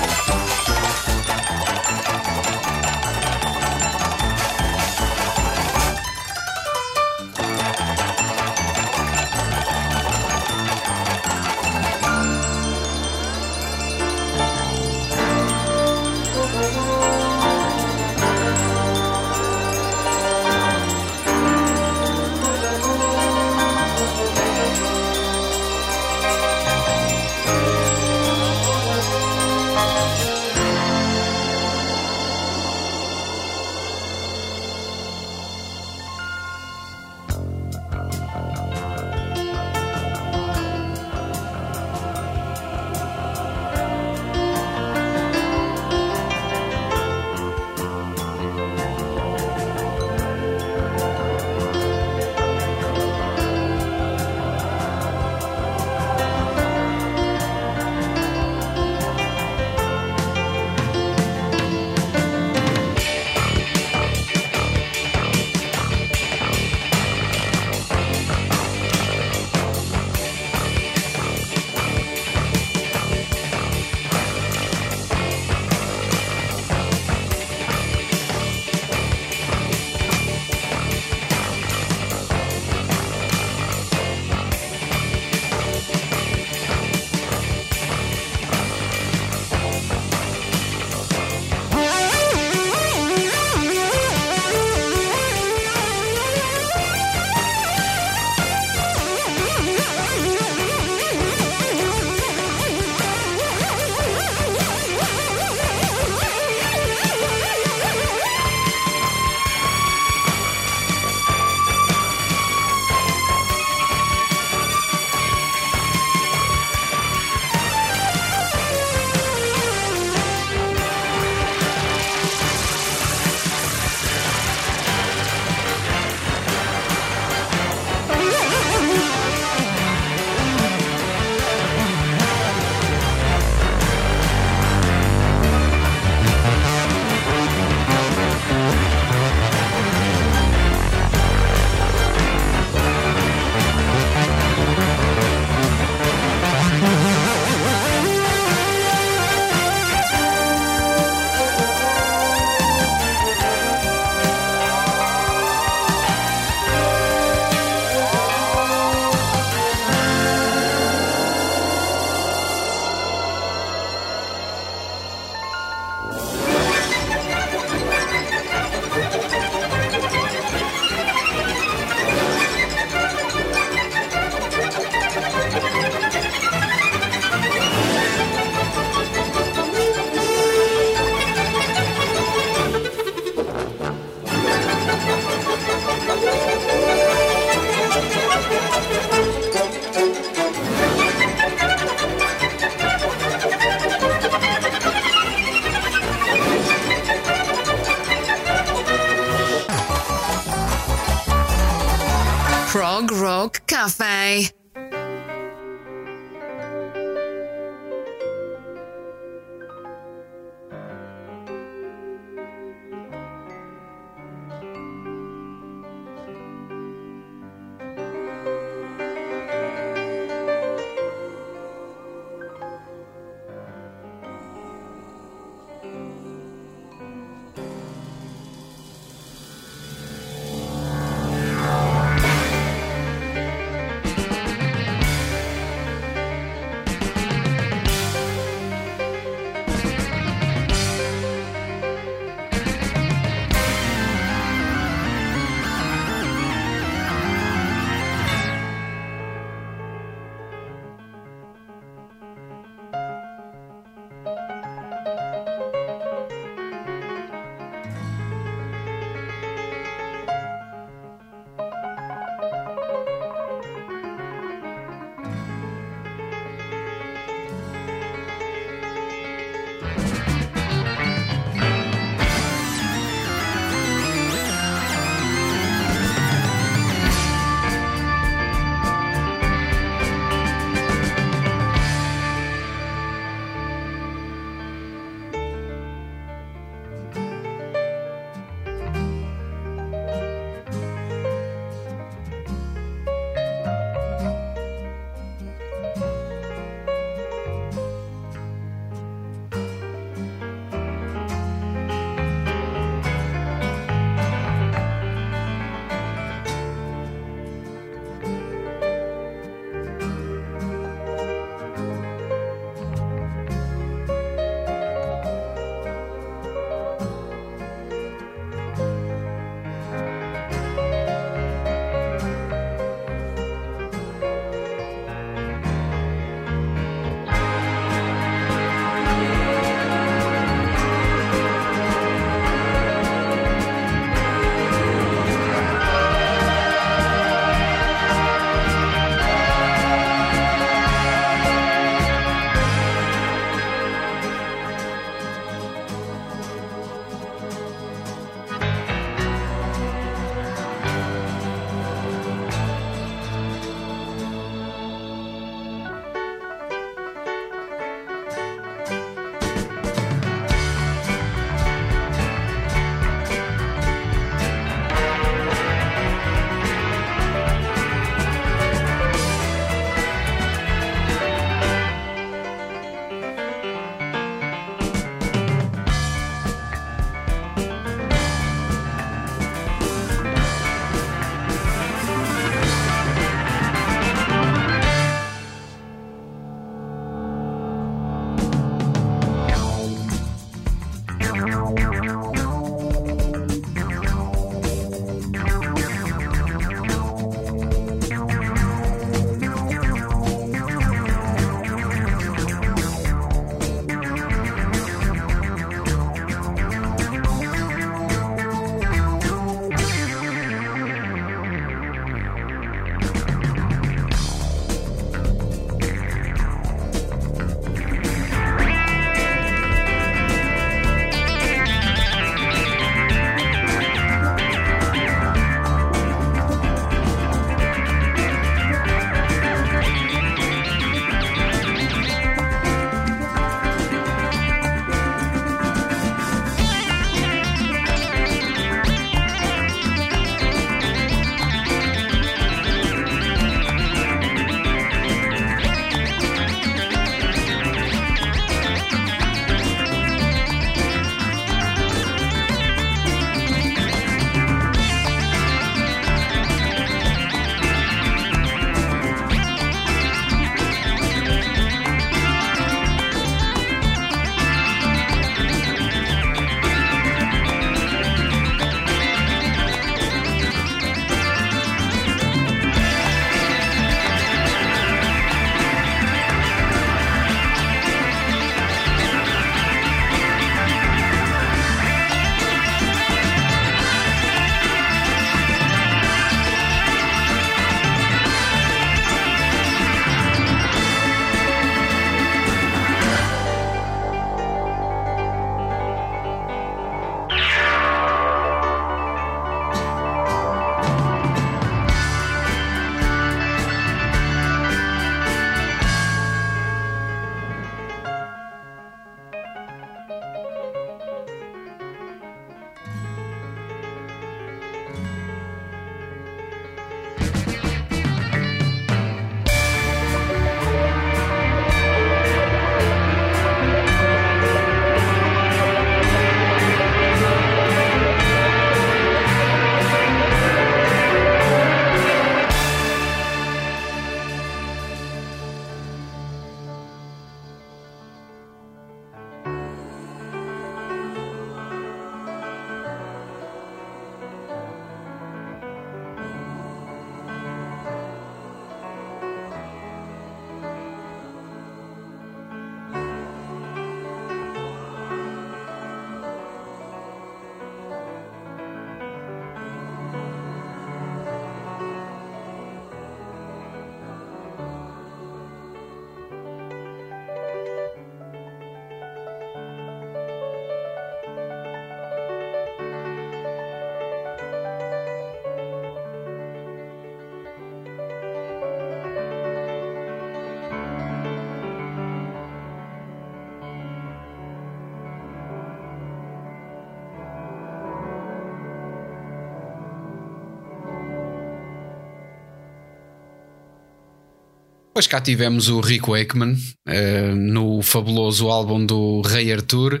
Depois cá tivemos o Rick Wakeman uh, no fabuloso álbum do Ray Arthur.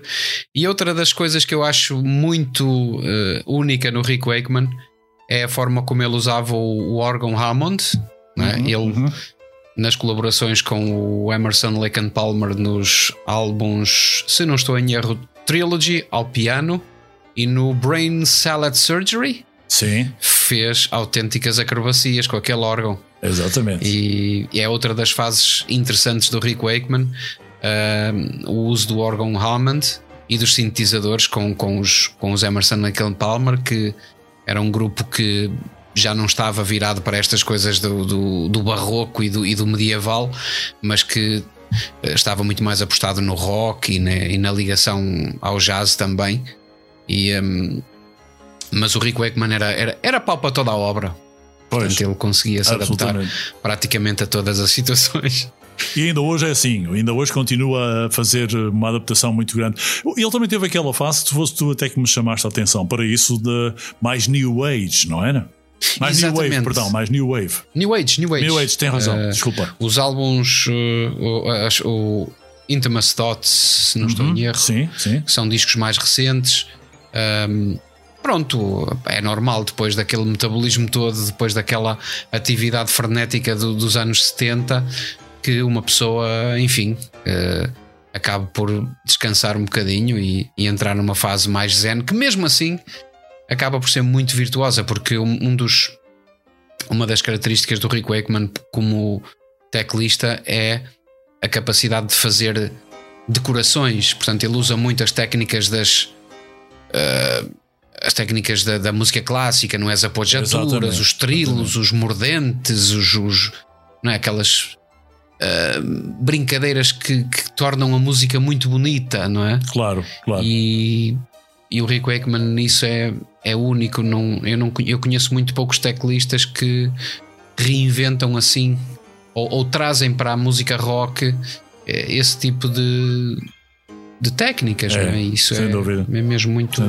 E outra das coisas que eu acho muito uh, única no Rick Wakeman é a forma como ele usava o, o órgão Hammond. É? Uhum, ele, uhum. nas colaborações com o Emerson Lake and Palmer nos álbuns, se não estou em erro, Trilogy ao piano e no Brain Salad Surgery. Sim. Fez autênticas acrobacias com aquele órgão. Exatamente. E, e é outra das fases interessantes do Rick Wakeman, uh, o uso do órgão Hammond e dos sintetizadores com, com, os, com os Emerson Lake Palmer, que era um grupo que já não estava virado para estas coisas do, do, do barroco e do, e do, medieval, mas que eh, estava muito mais apostado no rock e na, e na ligação ao jazz também. E, um, mas o Rick Wakeman era, era, era pau para toda a obra. Pois, Portanto, ele conseguia se adaptar praticamente a todas as situações. E ainda hoje é assim, ainda hoje continua a fazer uma adaptação muito grande. Ele também teve aquela fase, se fosse tu até que me chamaste a atenção para isso de mais New Age, não era? Mais Exatamente. New Wave, perdão, mais New Wave. New Age, New Age. New Age, tem razão, uh, desculpa. Os álbuns, uh, o, o Intimate Thoughts, se não uhum, estou em erro, sim, sim. são discos mais recentes. Um, pronto, é normal depois daquele metabolismo todo, depois daquela atividade frenética do, dos anos 70, que uma pessoa, enfim, uh, acabe por descansar um bocadinho e, e, entrar numa fase mais zen, que mesmo assim acaba por ser muito virtuosa, porque um, um dos uma das características do Rick Wakeman como teclista é a capacidade de fazer decorações, portanto ele usa muito as técnicas das uh, as técnicas da, da, música clássica, não é? As apogiaturas, os trilos, os mordentes, os, os, não é? aquelas uh, brincadeiras que, que, tornam a música muito bonita, não é? Claro, claro. E, e o Rick Wakeman nisso é, é único. Não, eu, não, eu conheço muito poucos teclistas que reinventam assim ou, ou trazem para a música rock eh, esse tipo de, de técnicas. É, é? Isso é, é mesmo muito.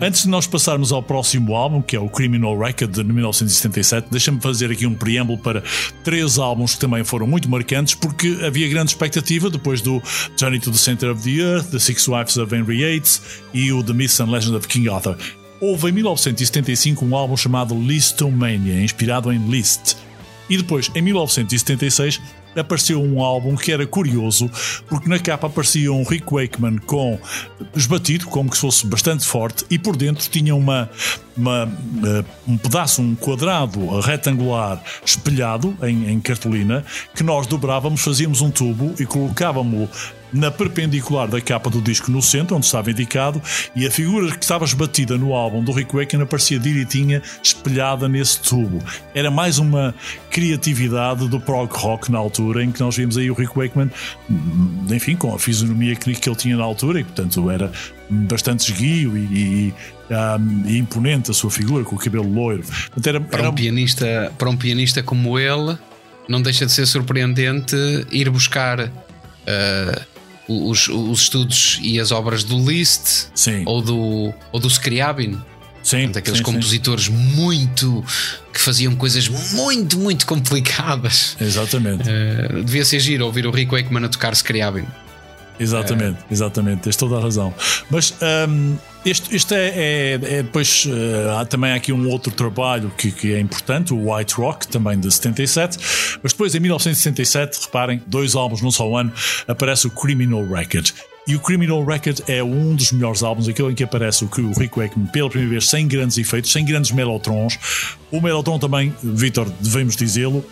Antes de nós passarmos ao próximo álbum, que é o Criminal Record de 1977, deixa-me fazer aqui um preâmbulo para três álbuns que também foram muito marcantes, porque havia grande expectativa depois do Journey to the Center of the Earth, The Six Wives of Henry Yates e o The Myths and Legend of King Arthur. Houve em 1975 um álbum chamado Listomania, inspirado em Liszt. E depois, em 1976, apareceu um álbum que era curioso, porque na capa aparecia um Rick Wakeman com esbatido, como que se fosse bastante forte, e por dentro tinha uma, uma uh, um pedaço, um quadrado retangular espelhado em, em cartolina, que nós dobrávamos, fazíamos um tubo e colocávamos na perpendicular da capa do disco no centro, onde estava indicado, e a figura que estava esbatida no álbum do Rick Wakeman aparecia direitinha, espelhada nesse tubo. Era mais uma criatividade do prog rock na altura, em que nós vimos aí o Rick Wakeman, enfim, com a fisionomia que ele tinha na altura, e portanto era bastante esguio e, e, um, e imponente a sua figura, com o cabelo loiro. Portanto, era, para, um pianista, para um pianista como ele, não deixa de ser surpreendente ir buscar. Uh, os, os estudos e as obras do Liszt sim. ou do, ou do Scriabin. Sim, Portanto, aqueles sim, compositores sim. muito que faziam coisas muito, muito complicadas. Exatamente. Uh, devia ser giro ouvir o Rick Wakeman a tocar Scriabin. Exatamente, é. exatamente, tens toda a razão. Mas um, este, este é, é, é depois uh, há também aqui um outro trabalho que, que, é importante, o White Rock, também de 77. Mas depois, em 1967, reparem, dois álbuns num só ano, aparece o Criminal Record. E o Criminal Record é um dos melhores álbuns, aquele em que aparece o, o Rick Wakeman pela primeira vez sem grandes efeitos, sem grandes melotrons. O melotron também, Vitor, devemos dizê-lo,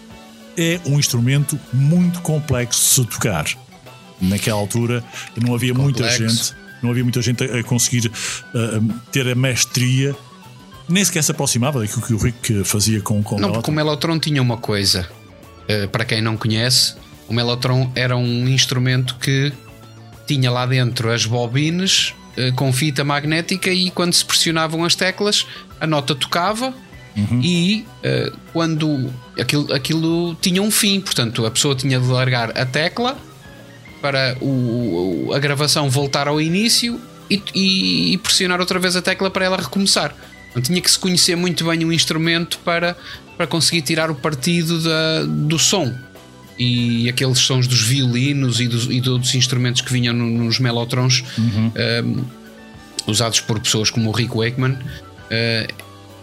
é um instrumento muito complexo de se tocar naquela altura não havia Complexo. muita gente, não havia muita gente a, conseguir uh, ter a mestria. Nem sequer se aproximava daquilo que o Rick fazia com, com não, o porque o Melotron tinha uma coisa, uh, para quem não conhece, o Melotron era um instrumento que tinha lá dentro as bobines uh, com fita magnética e quando se pressionavam as teclas, a nota tocava Uhum. e uh, quando aquilo, aquilo tinha um fim, portanto a pessoa tinha de largar a tecla para o, a gravação voltar ao início e, e, e, pressionar outra vez a tecla para ela recomeçar. Então, tinha que se conhecer muito bem o instrumento para, para conseguir tirar o partido da, do som. e aqueles sons dos violinos e, dos, e de outros instrumentos que vinham nos melotrons uhum. um, usados por pessoas como o Rick Wakeman uh,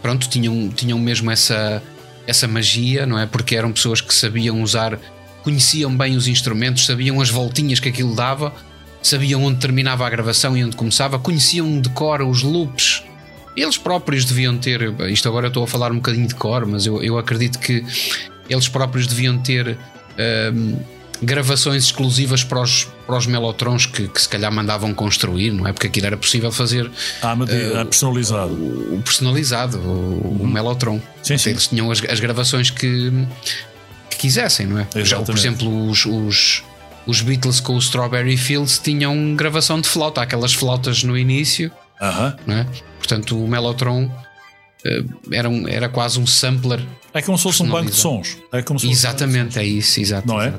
pronto, tinham, tinham mesmo essa, essa magia, não é? Porque eram pessoas que sabiam usar, conheciam bem os instrumentos, sabiam as voltinhas que aquilo dava, sabiam onde terminava a gravação e onde começava, conheciam de cor os loops. Eles próprios deviam ter, isto agora estou a falar um bocadinho de cor, mas eu, eu acredito que eles próprios deviam ter um, gravações exclusivas para os, para os melotrons que, que, se calhar mandavam construir, não é? Porque aquilo era possível fazer ah, uh, personalizado. O, o personalizado, o, uhum. o melotron. Sim, sim. Eles tinham as, as gravações que, que, quisessem, não é? Já, por exemplo, os, os, os Beatles com o Strawberry Fields tinham gravação de flauta, aquelas flautas no início. Uh -huh. não é? Portanto, o Mellotron uh, era, um, era quase um sampler é como se fosse um banco de sons. É como se Exatamente, é isso, exato, Não é?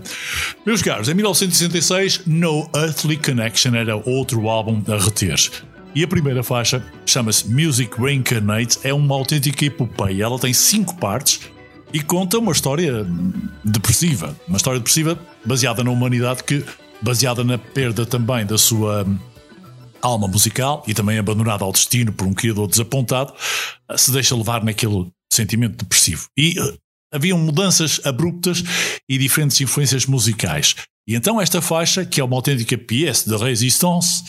Meus caros, em 1966, No Earthly Connection era outro álbum a reter. E a primeira faixa chama-se Music Reincarnate, é uma autêntica epopeia. Ela tem cinco partes e conta uma história depressiva. Uma história depressiva baseada na humanidade, que baseada na perda também da sua alma musical e também abandonada ao destino por um criador desapontado, se deixa levar naquele sentimento depressivo. E uh, haviam mudanças abruptas e diferentes influências musicais. E então esta faixa, que é uma autêntica pièce de résistance,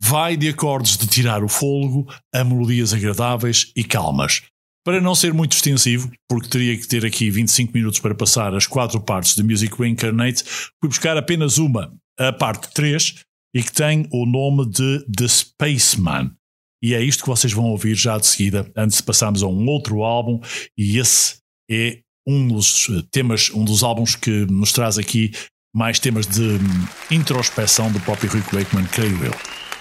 vai de acordes de tirar o fôlego a melodias agradáveis e calmas. Para não ser muito extensivo, porque teria que ter aqui 25 minutos para passar as quatro partes de Music Reincarnate, fui buscar apenas uma, a parte 3, e que tem o nome de The Spaceman. E é isto que vocês vão ouvir já de seguida, antes de passarmos a um outro álbum, e esse é um dos temas, um dos álbuns que nos traz aqui mais temas de introspeção do próprio Rick Wakeman, creio eu.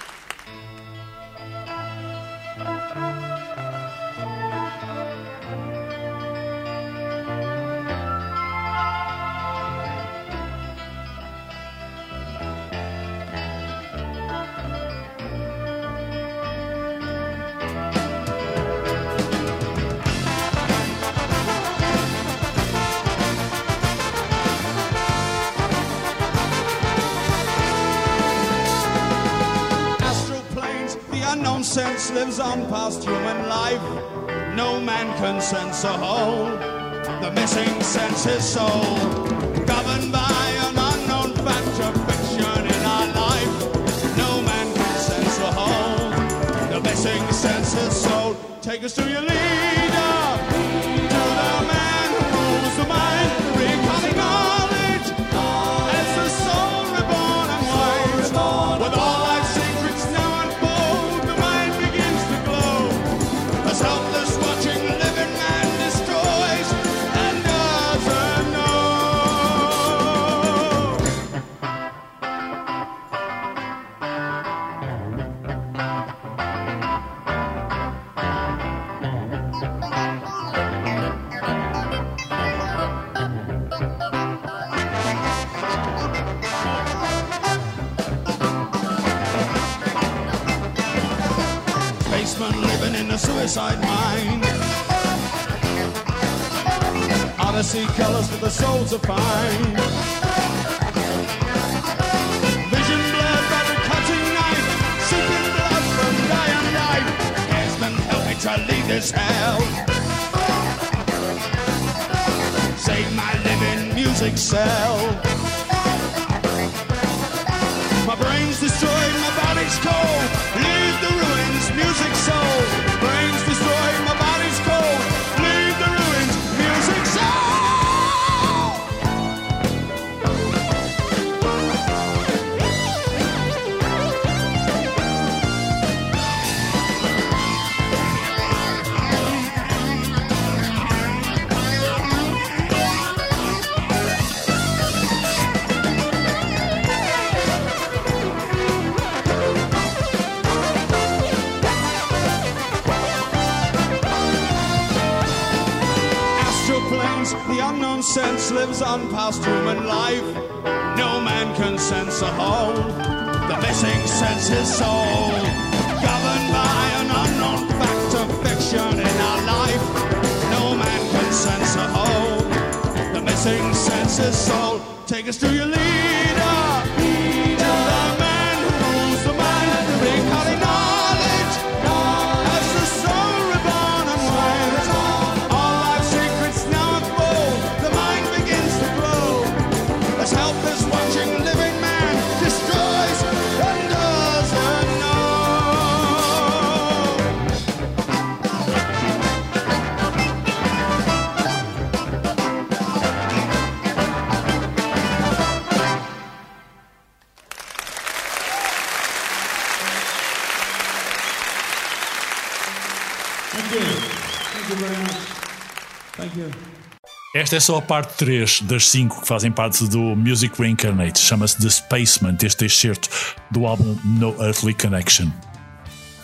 Esta é só a parte 3 das 5 que fazem parte do Music Reincarnate. Chama-se The Spaceman, este excerto do álbum No Earthly Connection.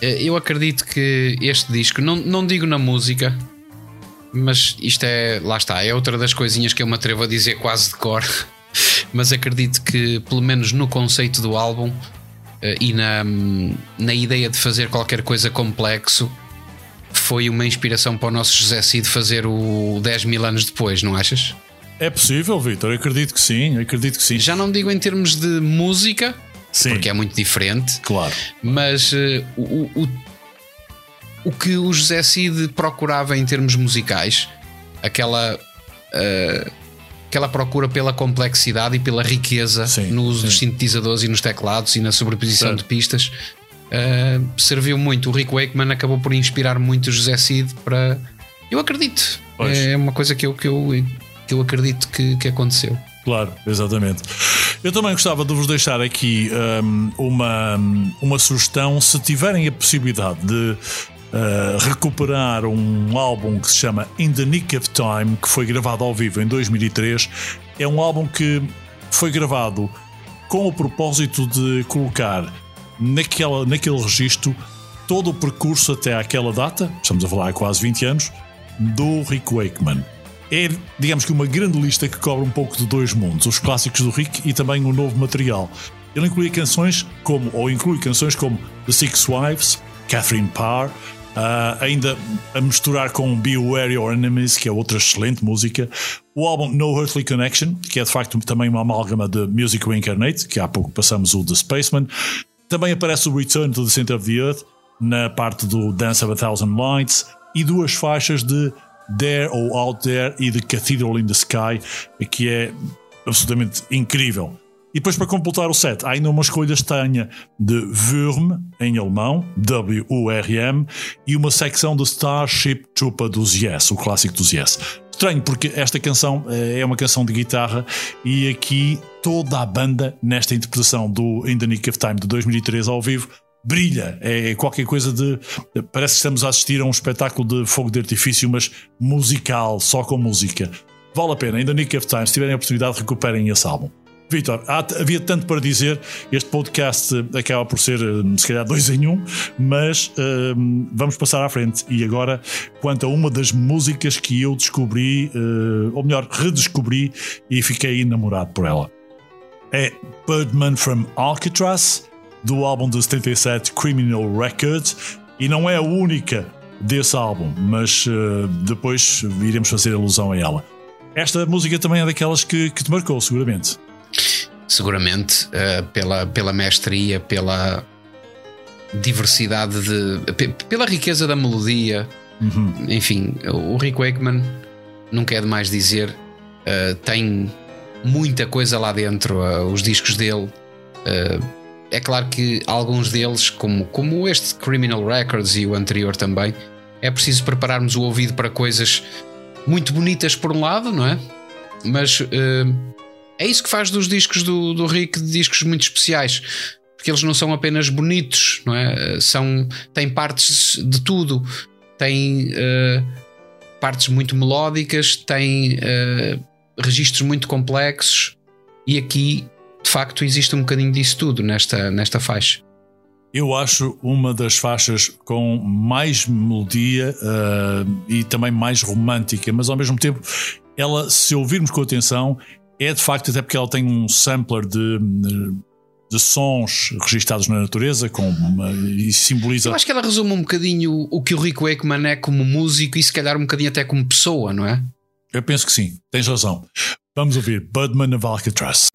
Eh, Eu acredito que este disco, não, não digo na música, mas isto é, lá está, é outra das coisinhas que eu me atrevo a dizer quase de cor. Mas acredito que, pelo menos no conceito do álbum eh, e na, na ideia de fazer qualquer coisa complexo, foi uma inspiração para o nosso José Cid fazer o 10 mil anos depois, não achas? É possível, Vitor? Acredito que sim, acredito que sim. Já não digo em termos de música, Sim, porque é muito diferente, claro. mas eh, o, o, o que o José Cid procurava em termos musicais, aquela, eh, aquela procura pela complexidade e pela riqueza Sim, no uso dos sim. sintetizadores e nos teclados e na sobreposição Certo. de pistas, eh, serviu muito. O Rick Wakeman acabou por inspirar muito José Cid para. Eu acredito. Pois. É uma coisa que eu, que eu, que eu acredito que, que aconteceu. Claro, exatamente. Eu também gostava de vos deixar aqui hum, uma, uma sugestão. Se tiverem a possibilidade de uh, recuperar um álbum que se chama In the Nick of Time, que foi gravado ao vivo em 2003, é um álbum que foi gravado com o propósito de colocar naquela, naquele registro todo o percurso até àquela data, estamos a falar há quase 20 anos, do Rick Wakeman. É, digamos que, uma grande lista que cobre um pouco de dois mundos, os clássicos do Rick e também o novo material. Ele inclui canções como, ou inclui canções como The Six Wives, Catherine Parr, ah, ainda a misturar com Beware Your Enemies, que é outra excelente música, o álbum No Earthly Connection, que é de facto também uma amálgama de Music Reincarnate, que há pouco passamos o The Spaceman. Também aparece o Return to the Center of the Earth, na parte do Dance of a Thousand Lights, e duas faixas de There ou Out There e de Cathedral in the Sky, que é absolutamente incrível. E depois, para completar o set, há ainda uma escolha estranha de Wurm, em alemão, W-U-R-M, e uma secção de Starship Trooper dos Yes, o clássico dos Yes. Estranho, porque esta canção eh, é uma canção de guitarra e aqui toda a banda, nesta interpretação do In the Nick of Time de 2003 ao vivo, brilha. É qualquer coisa de. Parece que estamos a assistir a um espetáculo de fogo de artifício, mas musical, só com música. Vale a pena. In the Nick of Time, se tiverem a oportunidade, recuperem esse álbum. Vitor, havia tanto para dizer. Este podcast eh, acaba por ser, eh, se calhar, dois em um, mas eh, vamos passar à frente. E agora, quanto a uma das músicas que eu descobri, eh, ou melhor, redescobri e fiquei enamorado por ela. É Birdman from Alcatraz, do álbum de 77 Criminal Records, e não é a única desse álbum, mas eh, depois iremos fazer alusão a ela. Esta música também é daquelas que, que te marcou, seguramente. Seguramente eh, pela, pela mestria, pela diversidade de. pe- pela riqueza da melodia. Enfim, o Rick Wakeman, nunca é demais dizer, eh, tem muita coisa lá dentro. eh, os discos dele. é claro que alguns deles, como, como este Criminal Records e o anterior também, é preciso prepararmos o ouvido para coisas muito bonitas por um lado, não é? Mas eh, é isso que faz dos discos do, do Rick discos muito especiais. Porque eles não são apenas bonitos, não é? São, têm partes de tudo. Têm eh, partes muito melódicas, têm eh, registros muito complexos. E aqui, de facto, existe um bocadinho disso tudo nesta, nesta faixa. Eu acho uma das faixas com mais melodia ah, e também mais romântica, mas ao mesmo tempo, ela, se ouvirmos com atenção, é de facto até porque ela tem um sampler de, de sons registados na natureza com uma- e simboliza. Eu acho que ela resume um bocadinho o que o Rick Wakeman é como músico e se calhar um bocadinho até como pessoa, não é? Eu penso que sim, tens razão. Vamos ouvir Budman of Alcatraz.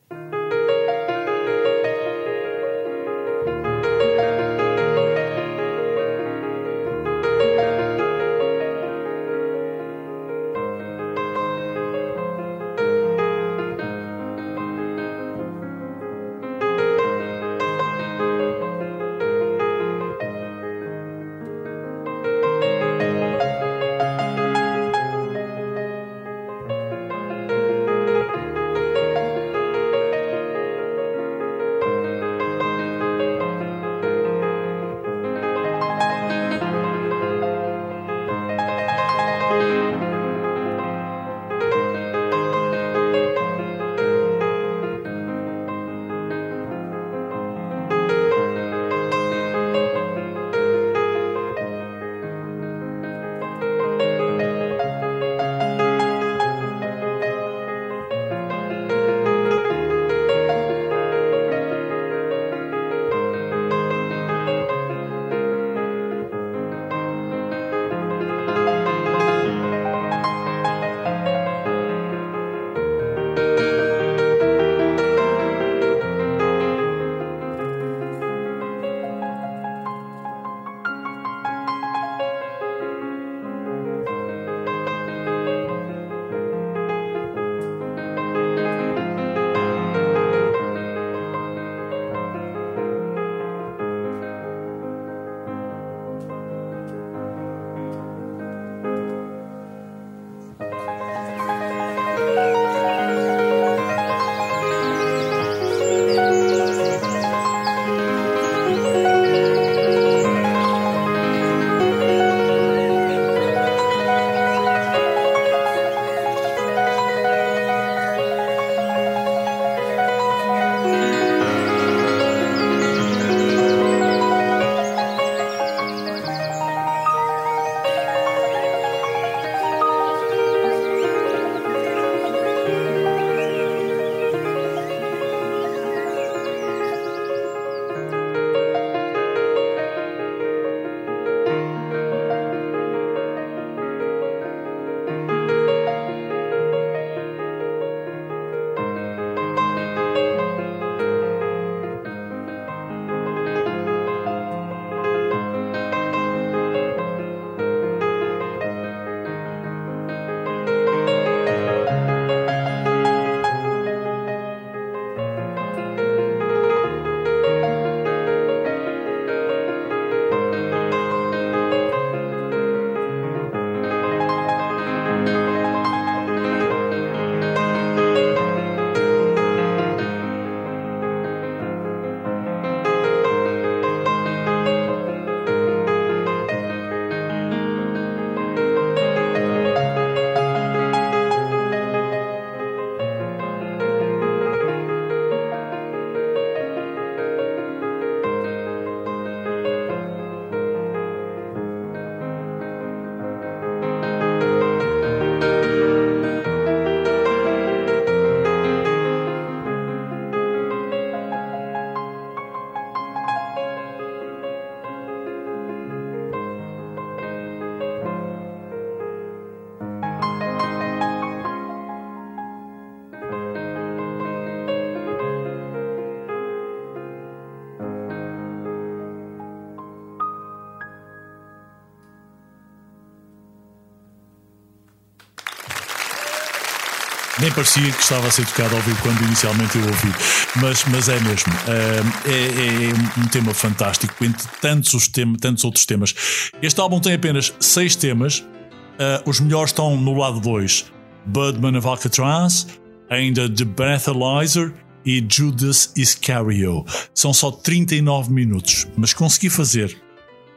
Nem parecia que estava a ser tocado ao vivo quando inicialmente eu ouvi, mas, mas é mesmo. É, é, é um tema fantástico, entre tantos, os tantos outros temas. Este álbum tem apenas seis temas, uh, os melhores estão no lado 2: Budman of Alcatraz, ainda The Breathalyzer e Judas Iscariot. São só 39 minutos, mas consegui fazer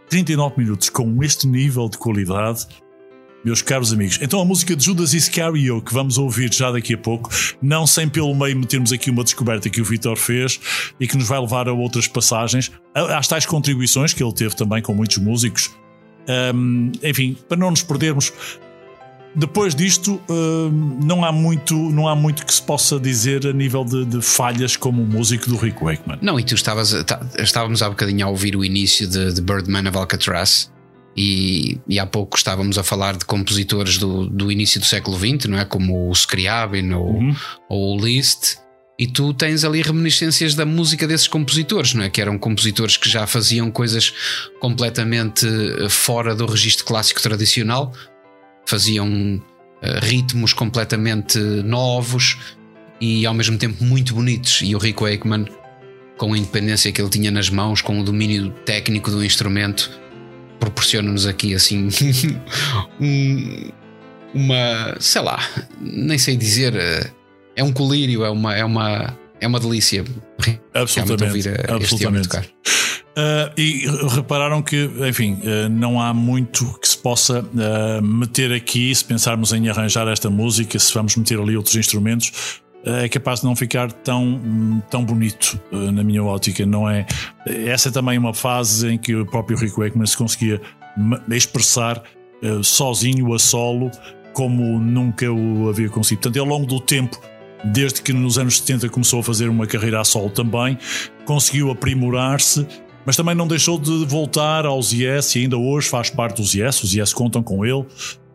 39 minutos com este nível de qualidade meus caros amigos. Então a música de Judas Iscariot que vamos ouvir já daqui a pouco, não sem pelo meio metermos aqui uma descoberta que o Vitor fez e que nos vai levar a outras passagens, às tais contribuições que ele teve também com muitos músicos. Um, enfim, para não nos perdermos, depois disto não há muito não há muito que se possa dizer a nível de, de falhas como músico do Rick Wakeman. Não, e tu estavas estávamos há bocadinho a ouvir o início de, de Birdman of Alcatraz E, e, há pouco estávamos a falar de compositores do, do início do século XX, não é? Como o Scriabin ou, uhum. ou o Liszt. E tu tens ali reminiscências da música desses compositores, não é? Que eram compositores que já faziam coisas completamente eh, fora do registro clássico tradicional, faziam uh, ritmos completamente novos e ao mesmo tempo muito bonitos. E o Rico Wakeman, com a independência que ele tinha nas mãos, com o domínio técnico do instrumento, proporciona-nos aqui assim um, uma, sei lá, nem sei dizer, eh, é um colírio, é uma, é uma, é uma delícia. Absolutamente. Ouvir eh, absolutamente. Uh, e repararam que, enfim, uh, não há muito que se possa uh, meter aqui se pensarmos em arranjar esta música, se vamos meter ali outros instrumentos é capaz de não ficar tão, tão bonito eh, na minha ótica, não é? Essa é também uma fase em que o próprio Rick Wakeman se conseguia expressar eh, sozinho, a solo, como nunca o havia conseguido. Portanto, ao longo do tempo, desde que nos anos 70 começou a fazer uma carreira a solo também, conseguiu aprimorar-se mas também não deixou de voltar aos Yes e ainda hoje faz parte dos Yes, os Yes contam com ele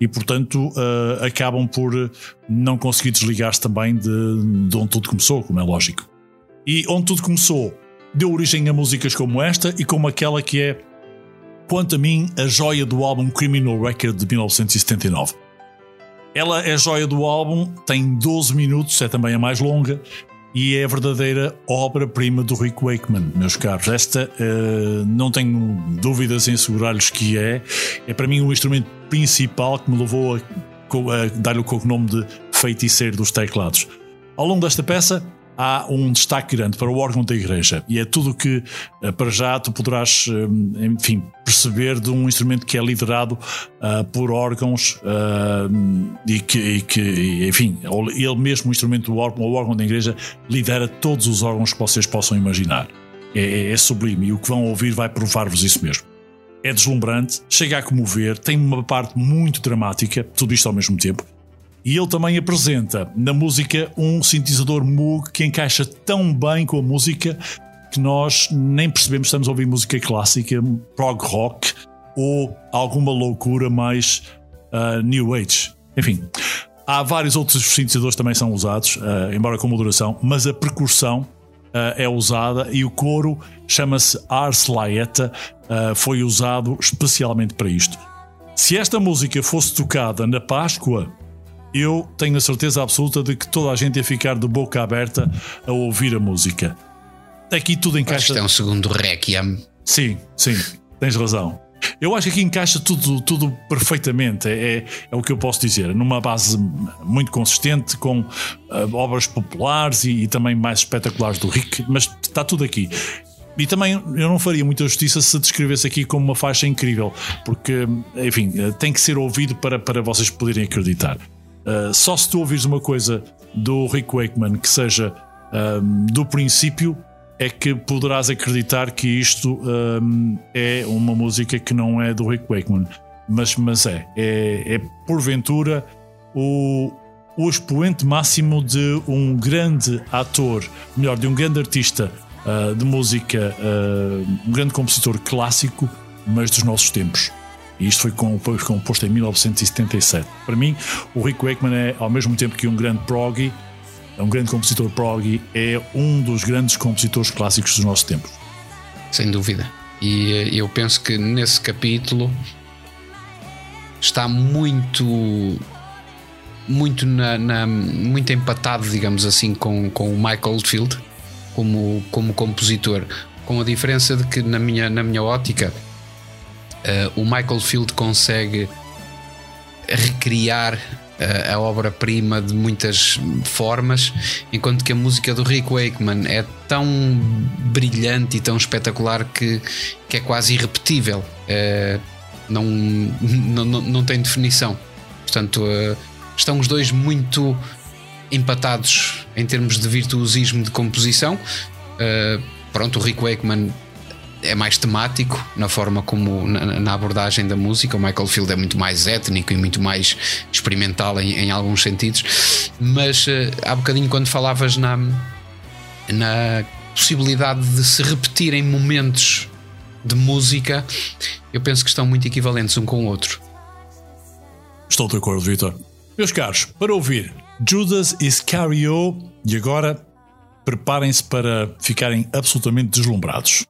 e portanto uh, acabam por não conseguir desligar-se também de, de onde tudo começou, como é lógico. E onde tudo começou deu origem a músicas como esta e como aquela que é, quanto a mim, a joia do álbum Criminal Record de 1979. Ela é a joia do álbum, tem 12 minutos, é também a mais longa, e é a verdadeira obra-prima do Rick Wakeman, meus caros. Esta uh, não tenho dúvidas em assegurar-lhes que é. É para mim o instrumento principal que me levou a, a dar-lhe o cognome de feiticeiro dos teclados. Ao longo desta peça, há um destaque grande para o órgão da igreja. E é tudo que eh, para já tu poderás eh, enfim perceber de um instrumento que é liderado uh, por órgãos uh, e, que, e, que, enfim ele mesmo o instrumento do órgão, o órgão da igreja lidera todos os órgãos que vocês possam imaginar. É, é, é sublime e o que vão ouvir vai provar-vos isso mesmo. É deslumbrante, chega a comover, tem uma parte muito dramática, tudo isto ao mesmo tempo, e ele também apresenta na música um sintetizador Moog que encaixa tão bem com a música que nós nem percebemos estamos a ouvir música clássica, prog rock ou alguma loucura mais uh, new age. Enfim, há vários outros sintetizadores também são usados, uh, embora com moderação, mas a percussão uh, é usada e o coro chama-se Ars Laeta, foi usado especialmente para isto. Se esta música fosse tocada na Páscoa, eu tenho a certeza absoluta de que toda a gente ia ficar de boca aberta a ouvir a música. Aqui tudo encaixa. Isto é um segundo Requiem. Sim, sim, tens razão. Eu acho que aqui encaixa tudo, tudo perfeitamente, é, é, é o que eu posso dizer, numa base muito consistente, com uh, obras populares e, e, também mais espetaculares do Rick, mas está tudo aqui. E também eu não faria muita justiça se descrevesse aqui como uma faixa incrível, porque, enfim, eh, tem que ser ouvido para, para vocês poderem acreditar. Uh, só se tu ouvires uma coisa do Rick Wakeman que seja um, do princípio, é que poderás acreditar que isto um, é uma música que não é do Rick Wakeman. Mas, mas é, é, é porventura o, o expoente máximo de um grande ator, melhor, de um grande artista uh, de música, uh, um grande compositor clássico, mas dos nossos tempos. E isto foi composto em 1977. Para mim, o Rick Wakeman é, ao mesmo tempo que um grande prog, é um grande compositor prog, é um dos grandes compositores clássicos do nosso tempo. Sem dúvida. E eh, eu penso que nesse capítulo está muito muito na, na, muito empatado digamos assim com, com o Michael Oldfield como, como compositor com a diferença de que na minha, na minha ótica o Michael Field consegue recriar uh, a obra-prima de muitas formas, enquanto que a música do Rick Wakeman é tão brilhante e tão espetacular que, que é quase irrepetível. Não, não, não, não tem definição. Portanto, estão os dois muito empatados em termos de virtuosismo de composição. pronto, o Rick Wakeman é mais temático na forma como na, na, abordagem da música. O Michael Field é muito mais étnico e muito mais experimental em, em alguns sentidos. Mas uh, há bocadinho, quando falavas na, na possibilidade de se repetirem momentos de música, Eu penso que estão muito equivalentes um com o outro. Estou de acordo, Vitor. Meus caros, para ouvir Judas Iscariot e agora preparem-se para ficarem absolutamente deslumbrados.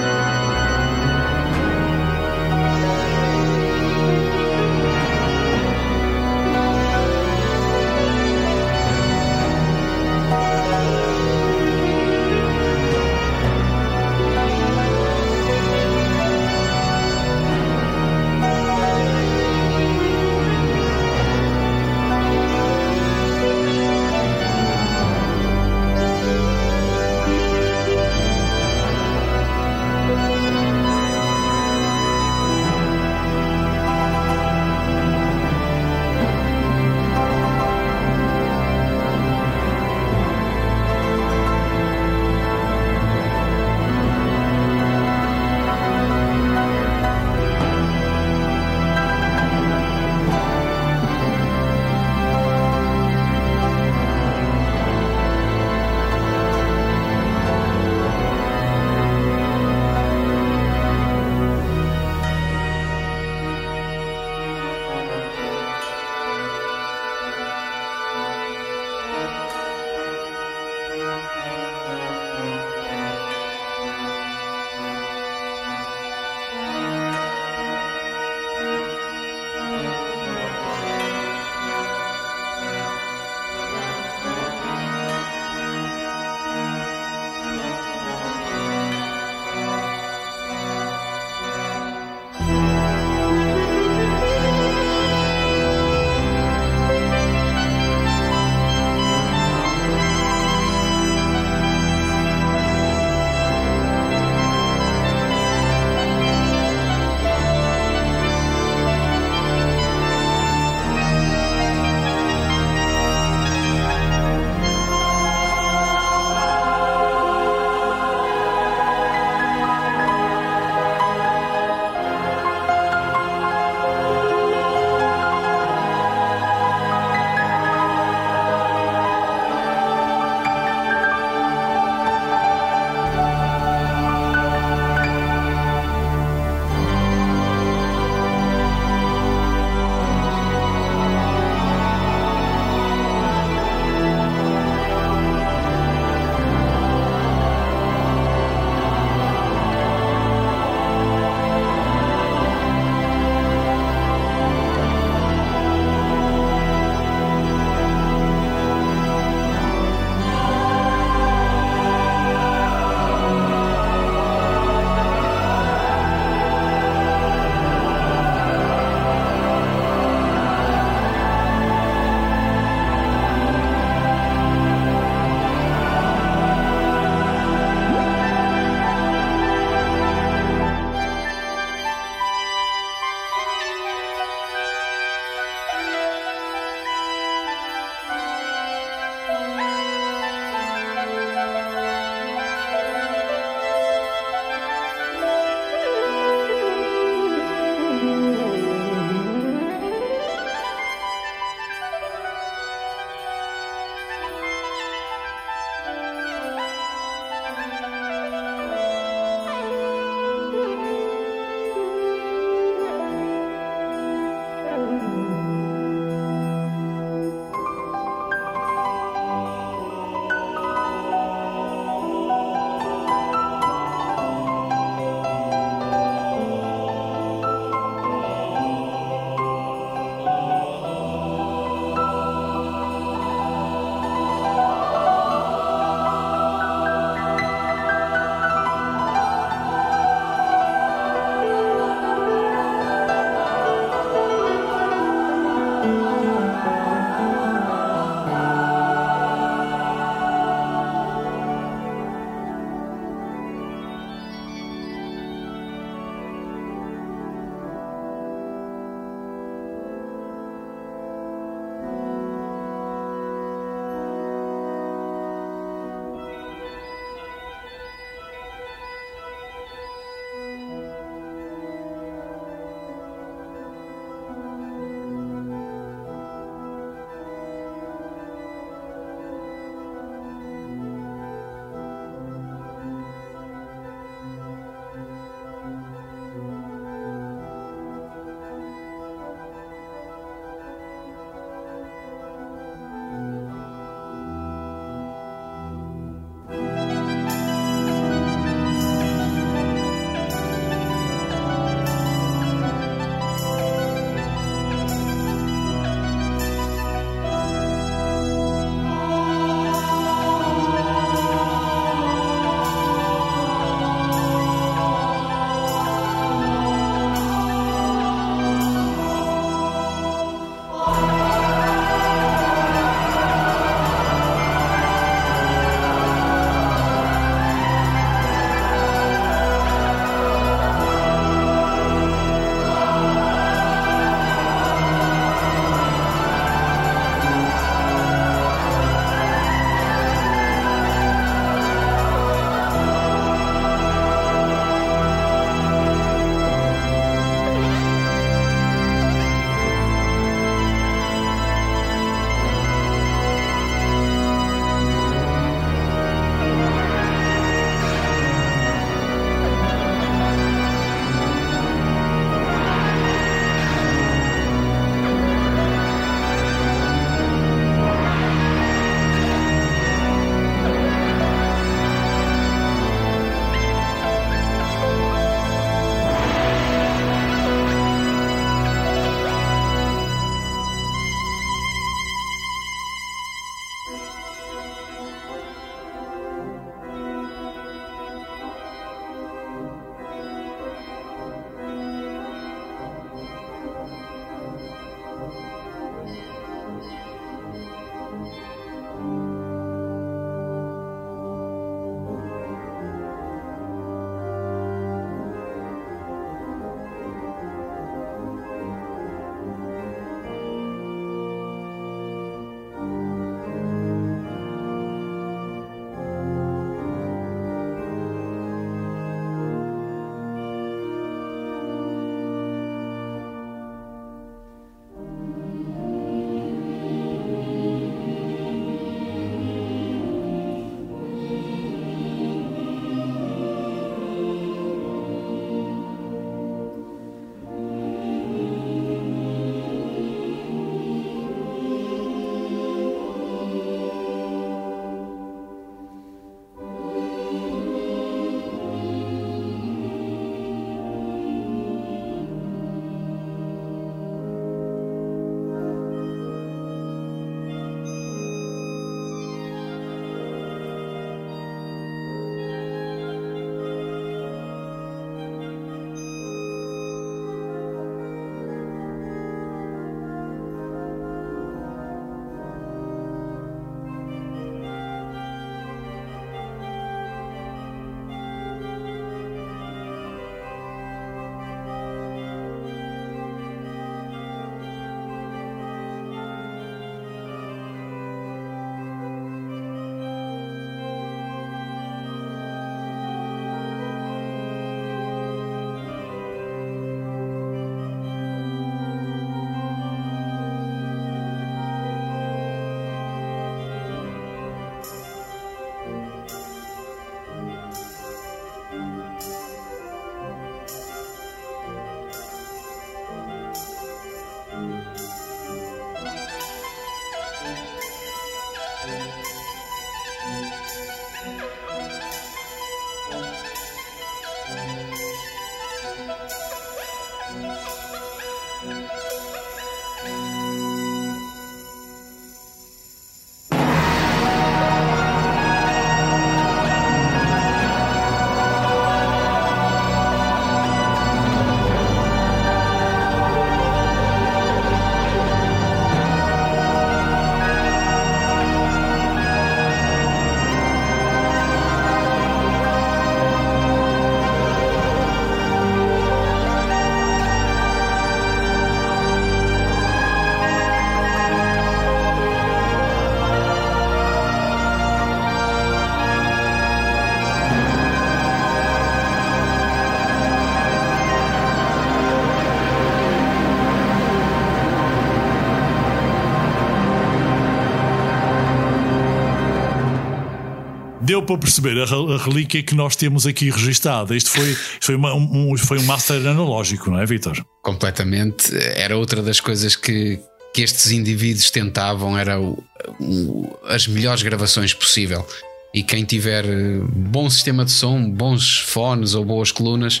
Deu para perceber a, relíquia que nós temos aqui registada. Isto foi, foi, uma, um, foi um master analógico, não é, Vitor? Completamente. Era outra das coisas que, que estes indivíduos tentavam, era o, o, as melhores gravações possível. E quem tiver eh, bom sistema de som, bons fones ou boas colunas,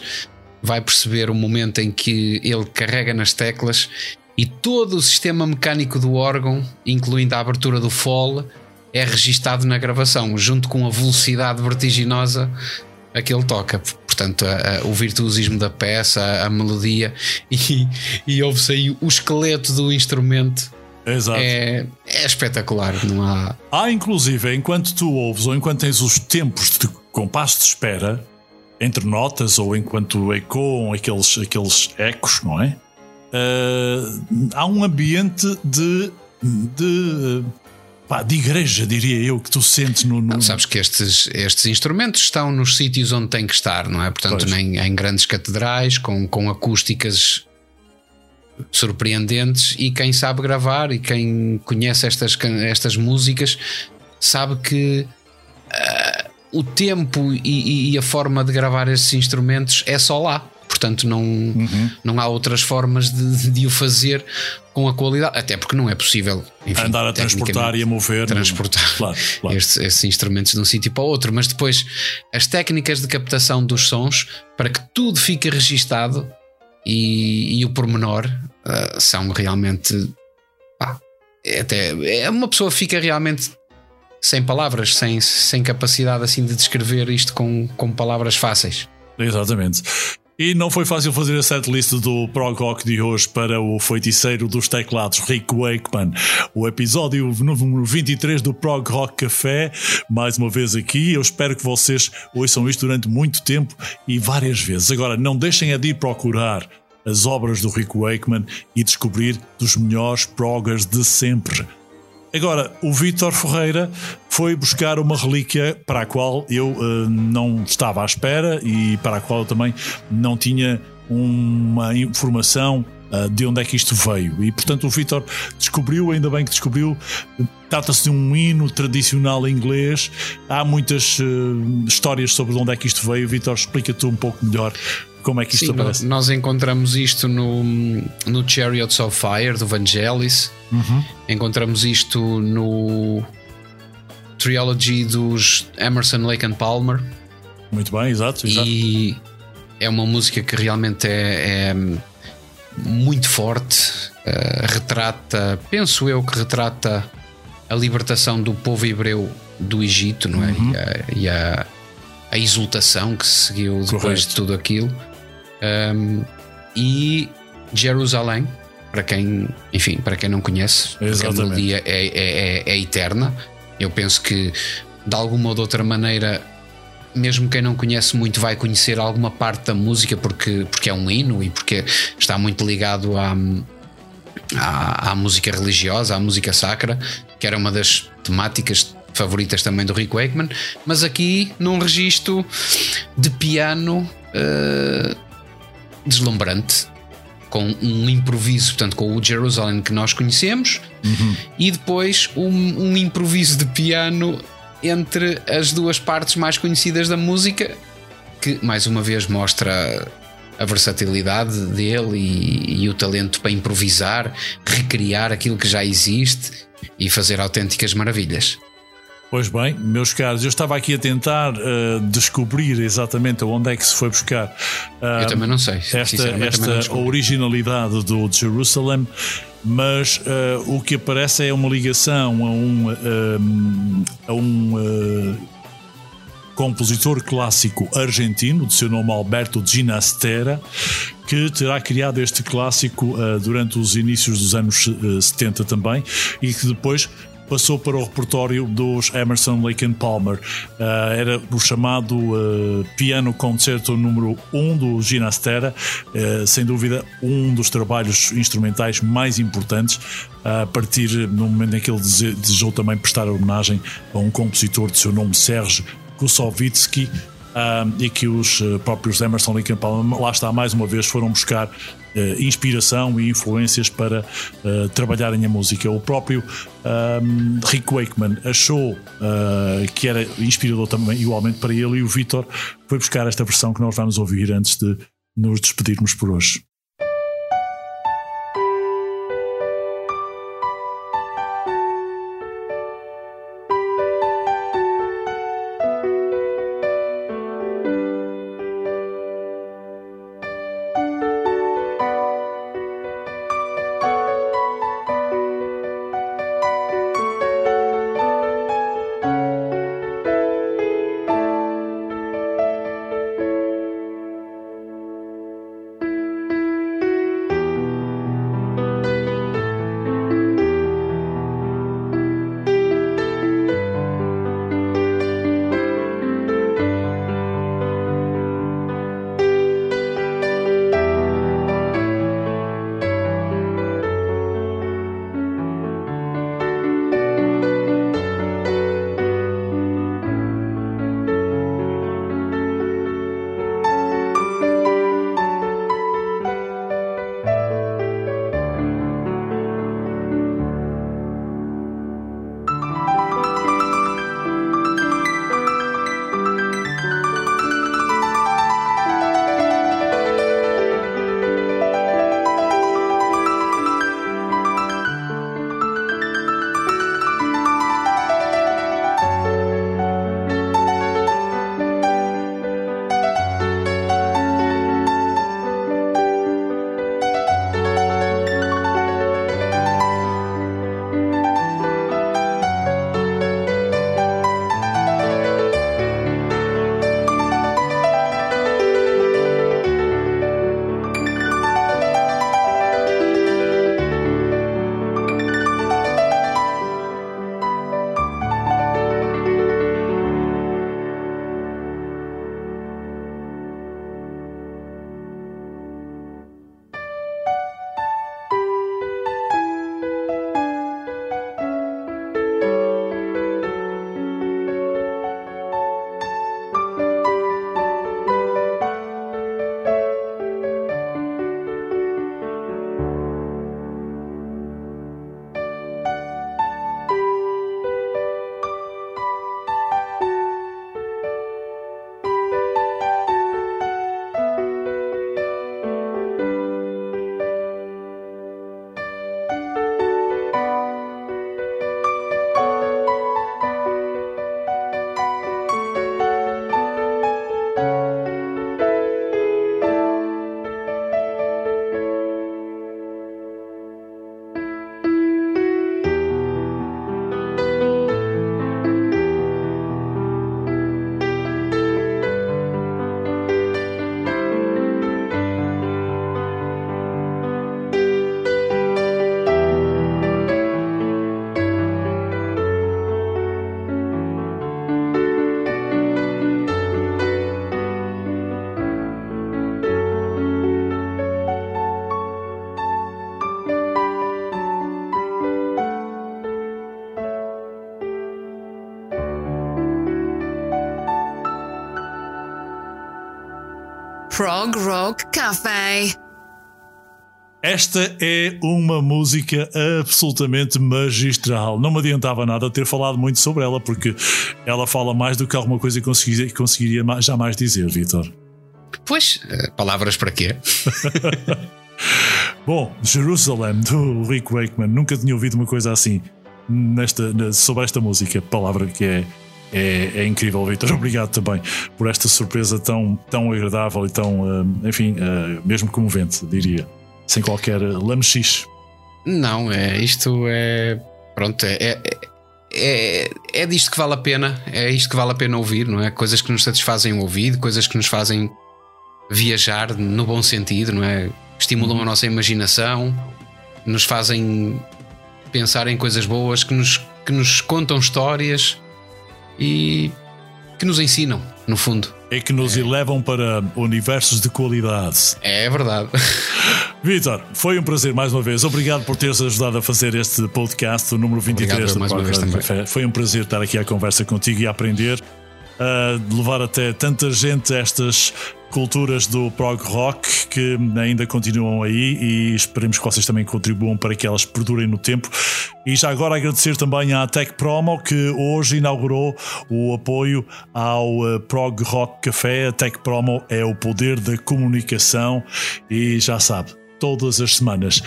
vai perceber o momento em que ele carrega nas teclas e todo o sistema mecânico do órgão, incluindo a abertura do fall, é registado na gravação, junto com a velocidade vertiginosa a que ele toca. Portanto, a, a, o virtuosismo da peça, a, a melodia e, e ouve-se aí o esqueleto do instrumento. Exato. É, é espetacular, não há. Há, inclusive, enquanto tu ouves ou enquanto tens os tempos de compasso de espera entre notas ou enquanto ecoam aqueles, aqueles ecos, não é? Uh, há um ambiente de, de pá, de igreja, diria eu, que tu sentes no. no... Não, sabes que estes, estes instrumentos estão nos sítios onde têm que estar, não é? Portanto, nem em grandes catedrais, com, com acústicas surpreendentes, e quem sabe gravar e quem conhece estas, estas músicas sabe que. Uh, o tempo e, e, a forma de gravar estes instrumentos é só lá portanto não, uhum. não há outras formas de, de, o fazer com a qualidade, até porque não é possível enfim, andar a transportar e a mover, transportar claro, claro. Estes, estes, instrumentos de um sítio para o outro, mas depois as técnicas de captação dos sons para que tudo fique registado e, e o pormenor uh, são realmente pá, é até é, uma pessoa fica realmente sem palavras, sem, sem capacidade assim de descrever isto com, com palavras fáceis. Exatamente. E não foi fácil fazer a setlist do prog rock de hoje para o feiticeiro dos teclados Rick Wakeman. O episódio número 23 do Prog Rock Café, mais uma vez aqui. Eu espero que vocês ouçam isto durante muito tempo e várias vezes. Agora, não deixem de ir procurar as obras do Rick Wakeman e descobrir dos melhores progas de sempre. Agora, o Vítor Ferreira foi buscar uma relíquia para a qual eu uh, não estava à espera e para a qual eu também não tinha uma informação uh, de onde é que isto veio. E portanto o Vítor descobriu, ainda bem que descobriu, trata-se de um hino tradicional inglês. Há muitas uh, histórias sobre onde é que isto veio. Vítor, explica-te um pouco melhor como é que isto Sim, aparece? Nós encontramos isto no, no Chariots of Fire do Vangelis. Uhum. Encontramos isto no Trilogy dos Emerson, Lake and Palmer. Muito bem, exato, exato. E é uma música que realmente é, é muito forte. Uh, retrata, penso eu que retrata a libertação do povo hebreu do Egito, não é? Uhum. E, a, e a, a, exultação que se seguiu depois Correto. de tudo aquilo. Um, e Jerusalém, para quem, enfim, para quem não conhece, a melodia é, é, é, é eterna. Eu penso que de alguma ou de outra maneira mesmo quem não conhece muito vai conhecer alguma parte da música porque, porque é um hino e porque está muito ligado à, à, à, música religiosa, à música sacra, que era uma das temáticas favoritas também do Rick Wakeman, mas aqui num registro de piano uh, deslumbrante, com um improviso, portanto, com o Jerusalem que nós conhecemos, uhum. e depois um, um, improviso de piano entre as duas partes mais conhecidas da música, que mais uma vez mostra a versatilidade dele e, e o talento para improvisar, recriar aquilo que já existe e fazer autênticas maravilhas. Pois bem, meus caros, eu estava aqui a tentar uh, descobrir exatamente onde é que se foi buscar. Uh, eu também não sei. Esta, esta originalidade do Jerusalem, mas uh, o que aparece é uma ligação a um, a um compositor clássico argentino, de seu nome Alberto Ginastera, que terá criado este clássico durante os inícios dos anos 70 também e que depois passou para o repertório dos Emerson, Lake and Palmer. Uh, era o chamado uh, Piano Concerto número 1 um do Ginastera, uh, sem dúvida um dos trabalhos instrumentais mais importantes, a partir do momento em que ele desejou também prestar homenagem a um compositor de seu nome Serge E que os uh, próprios Emerson Lake Palmer, lá está, mais uma vez, foram buscar uh, inspiração e influências para uh, trabalharem a música. O próprio Rick Wakeman achou que era inspirador também, igualmente para ele, e o Vitor foi buscar esta versão que nós vamos ouvir antes de nos despedirmos por hoje. Prog Rock Café. Esta é uma música absolutamente magistral. Não me adiantava nada ter falado muito sobre ela, porque ela fala mais do que alguma coisa que conseguiria, conseguiria jamais dizer, Vitor. Pois, eh, palavras para quê? Bom, Jerusalem, do Rick Wakeman. Nunca tinha ouvido uma coisa assim nesta, sobre esta música. Palavra que é é, é incrível, Vitor. Obrigado também por esta surpresa tão, tão agradável e tão, uh, enfim, uh, mesmo comovente, diria. Sem qualquer lamechiche. Não, é, isto é. Pronto, é, é, é, é disto que vale a pena. É isto que vale a pena ouvir, não é? Coisas que nos satisfazem o ouvido, coisas que nos fazem viajar no bom sentido, não é? Estimulam a nossa imaginação, nos fazem pensar em coisas boas, que nos, que nos contam histórias e que nos ensinam, no fundo. É que nos é. elevam para universos de qualidade. É verdade. Vitor, foi um prazer mais uma vez. Obrigado por teres ajudado a fazer este podcast, o número 23 Obrigado, do Café. Foi um prazer estar aqui à conversa contigo e a aprender. uh, levar até tanta gente a estas culturas do prog rock que ainda continuam aí e esperemos que vocês também contribuam para que elas perdurem no tempo. E já agora agradecer também à Tech Promo que hoje inaugurou o apoio ao Prog Rock Café. A Tech Promo é o poder da comunicação e já sabe, todas as semanas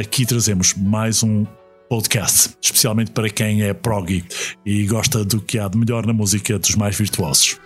aqui trazemos mais um podcast, especialmente para quem é prog e gosta do que há de melhor na música dos mais virtuosos.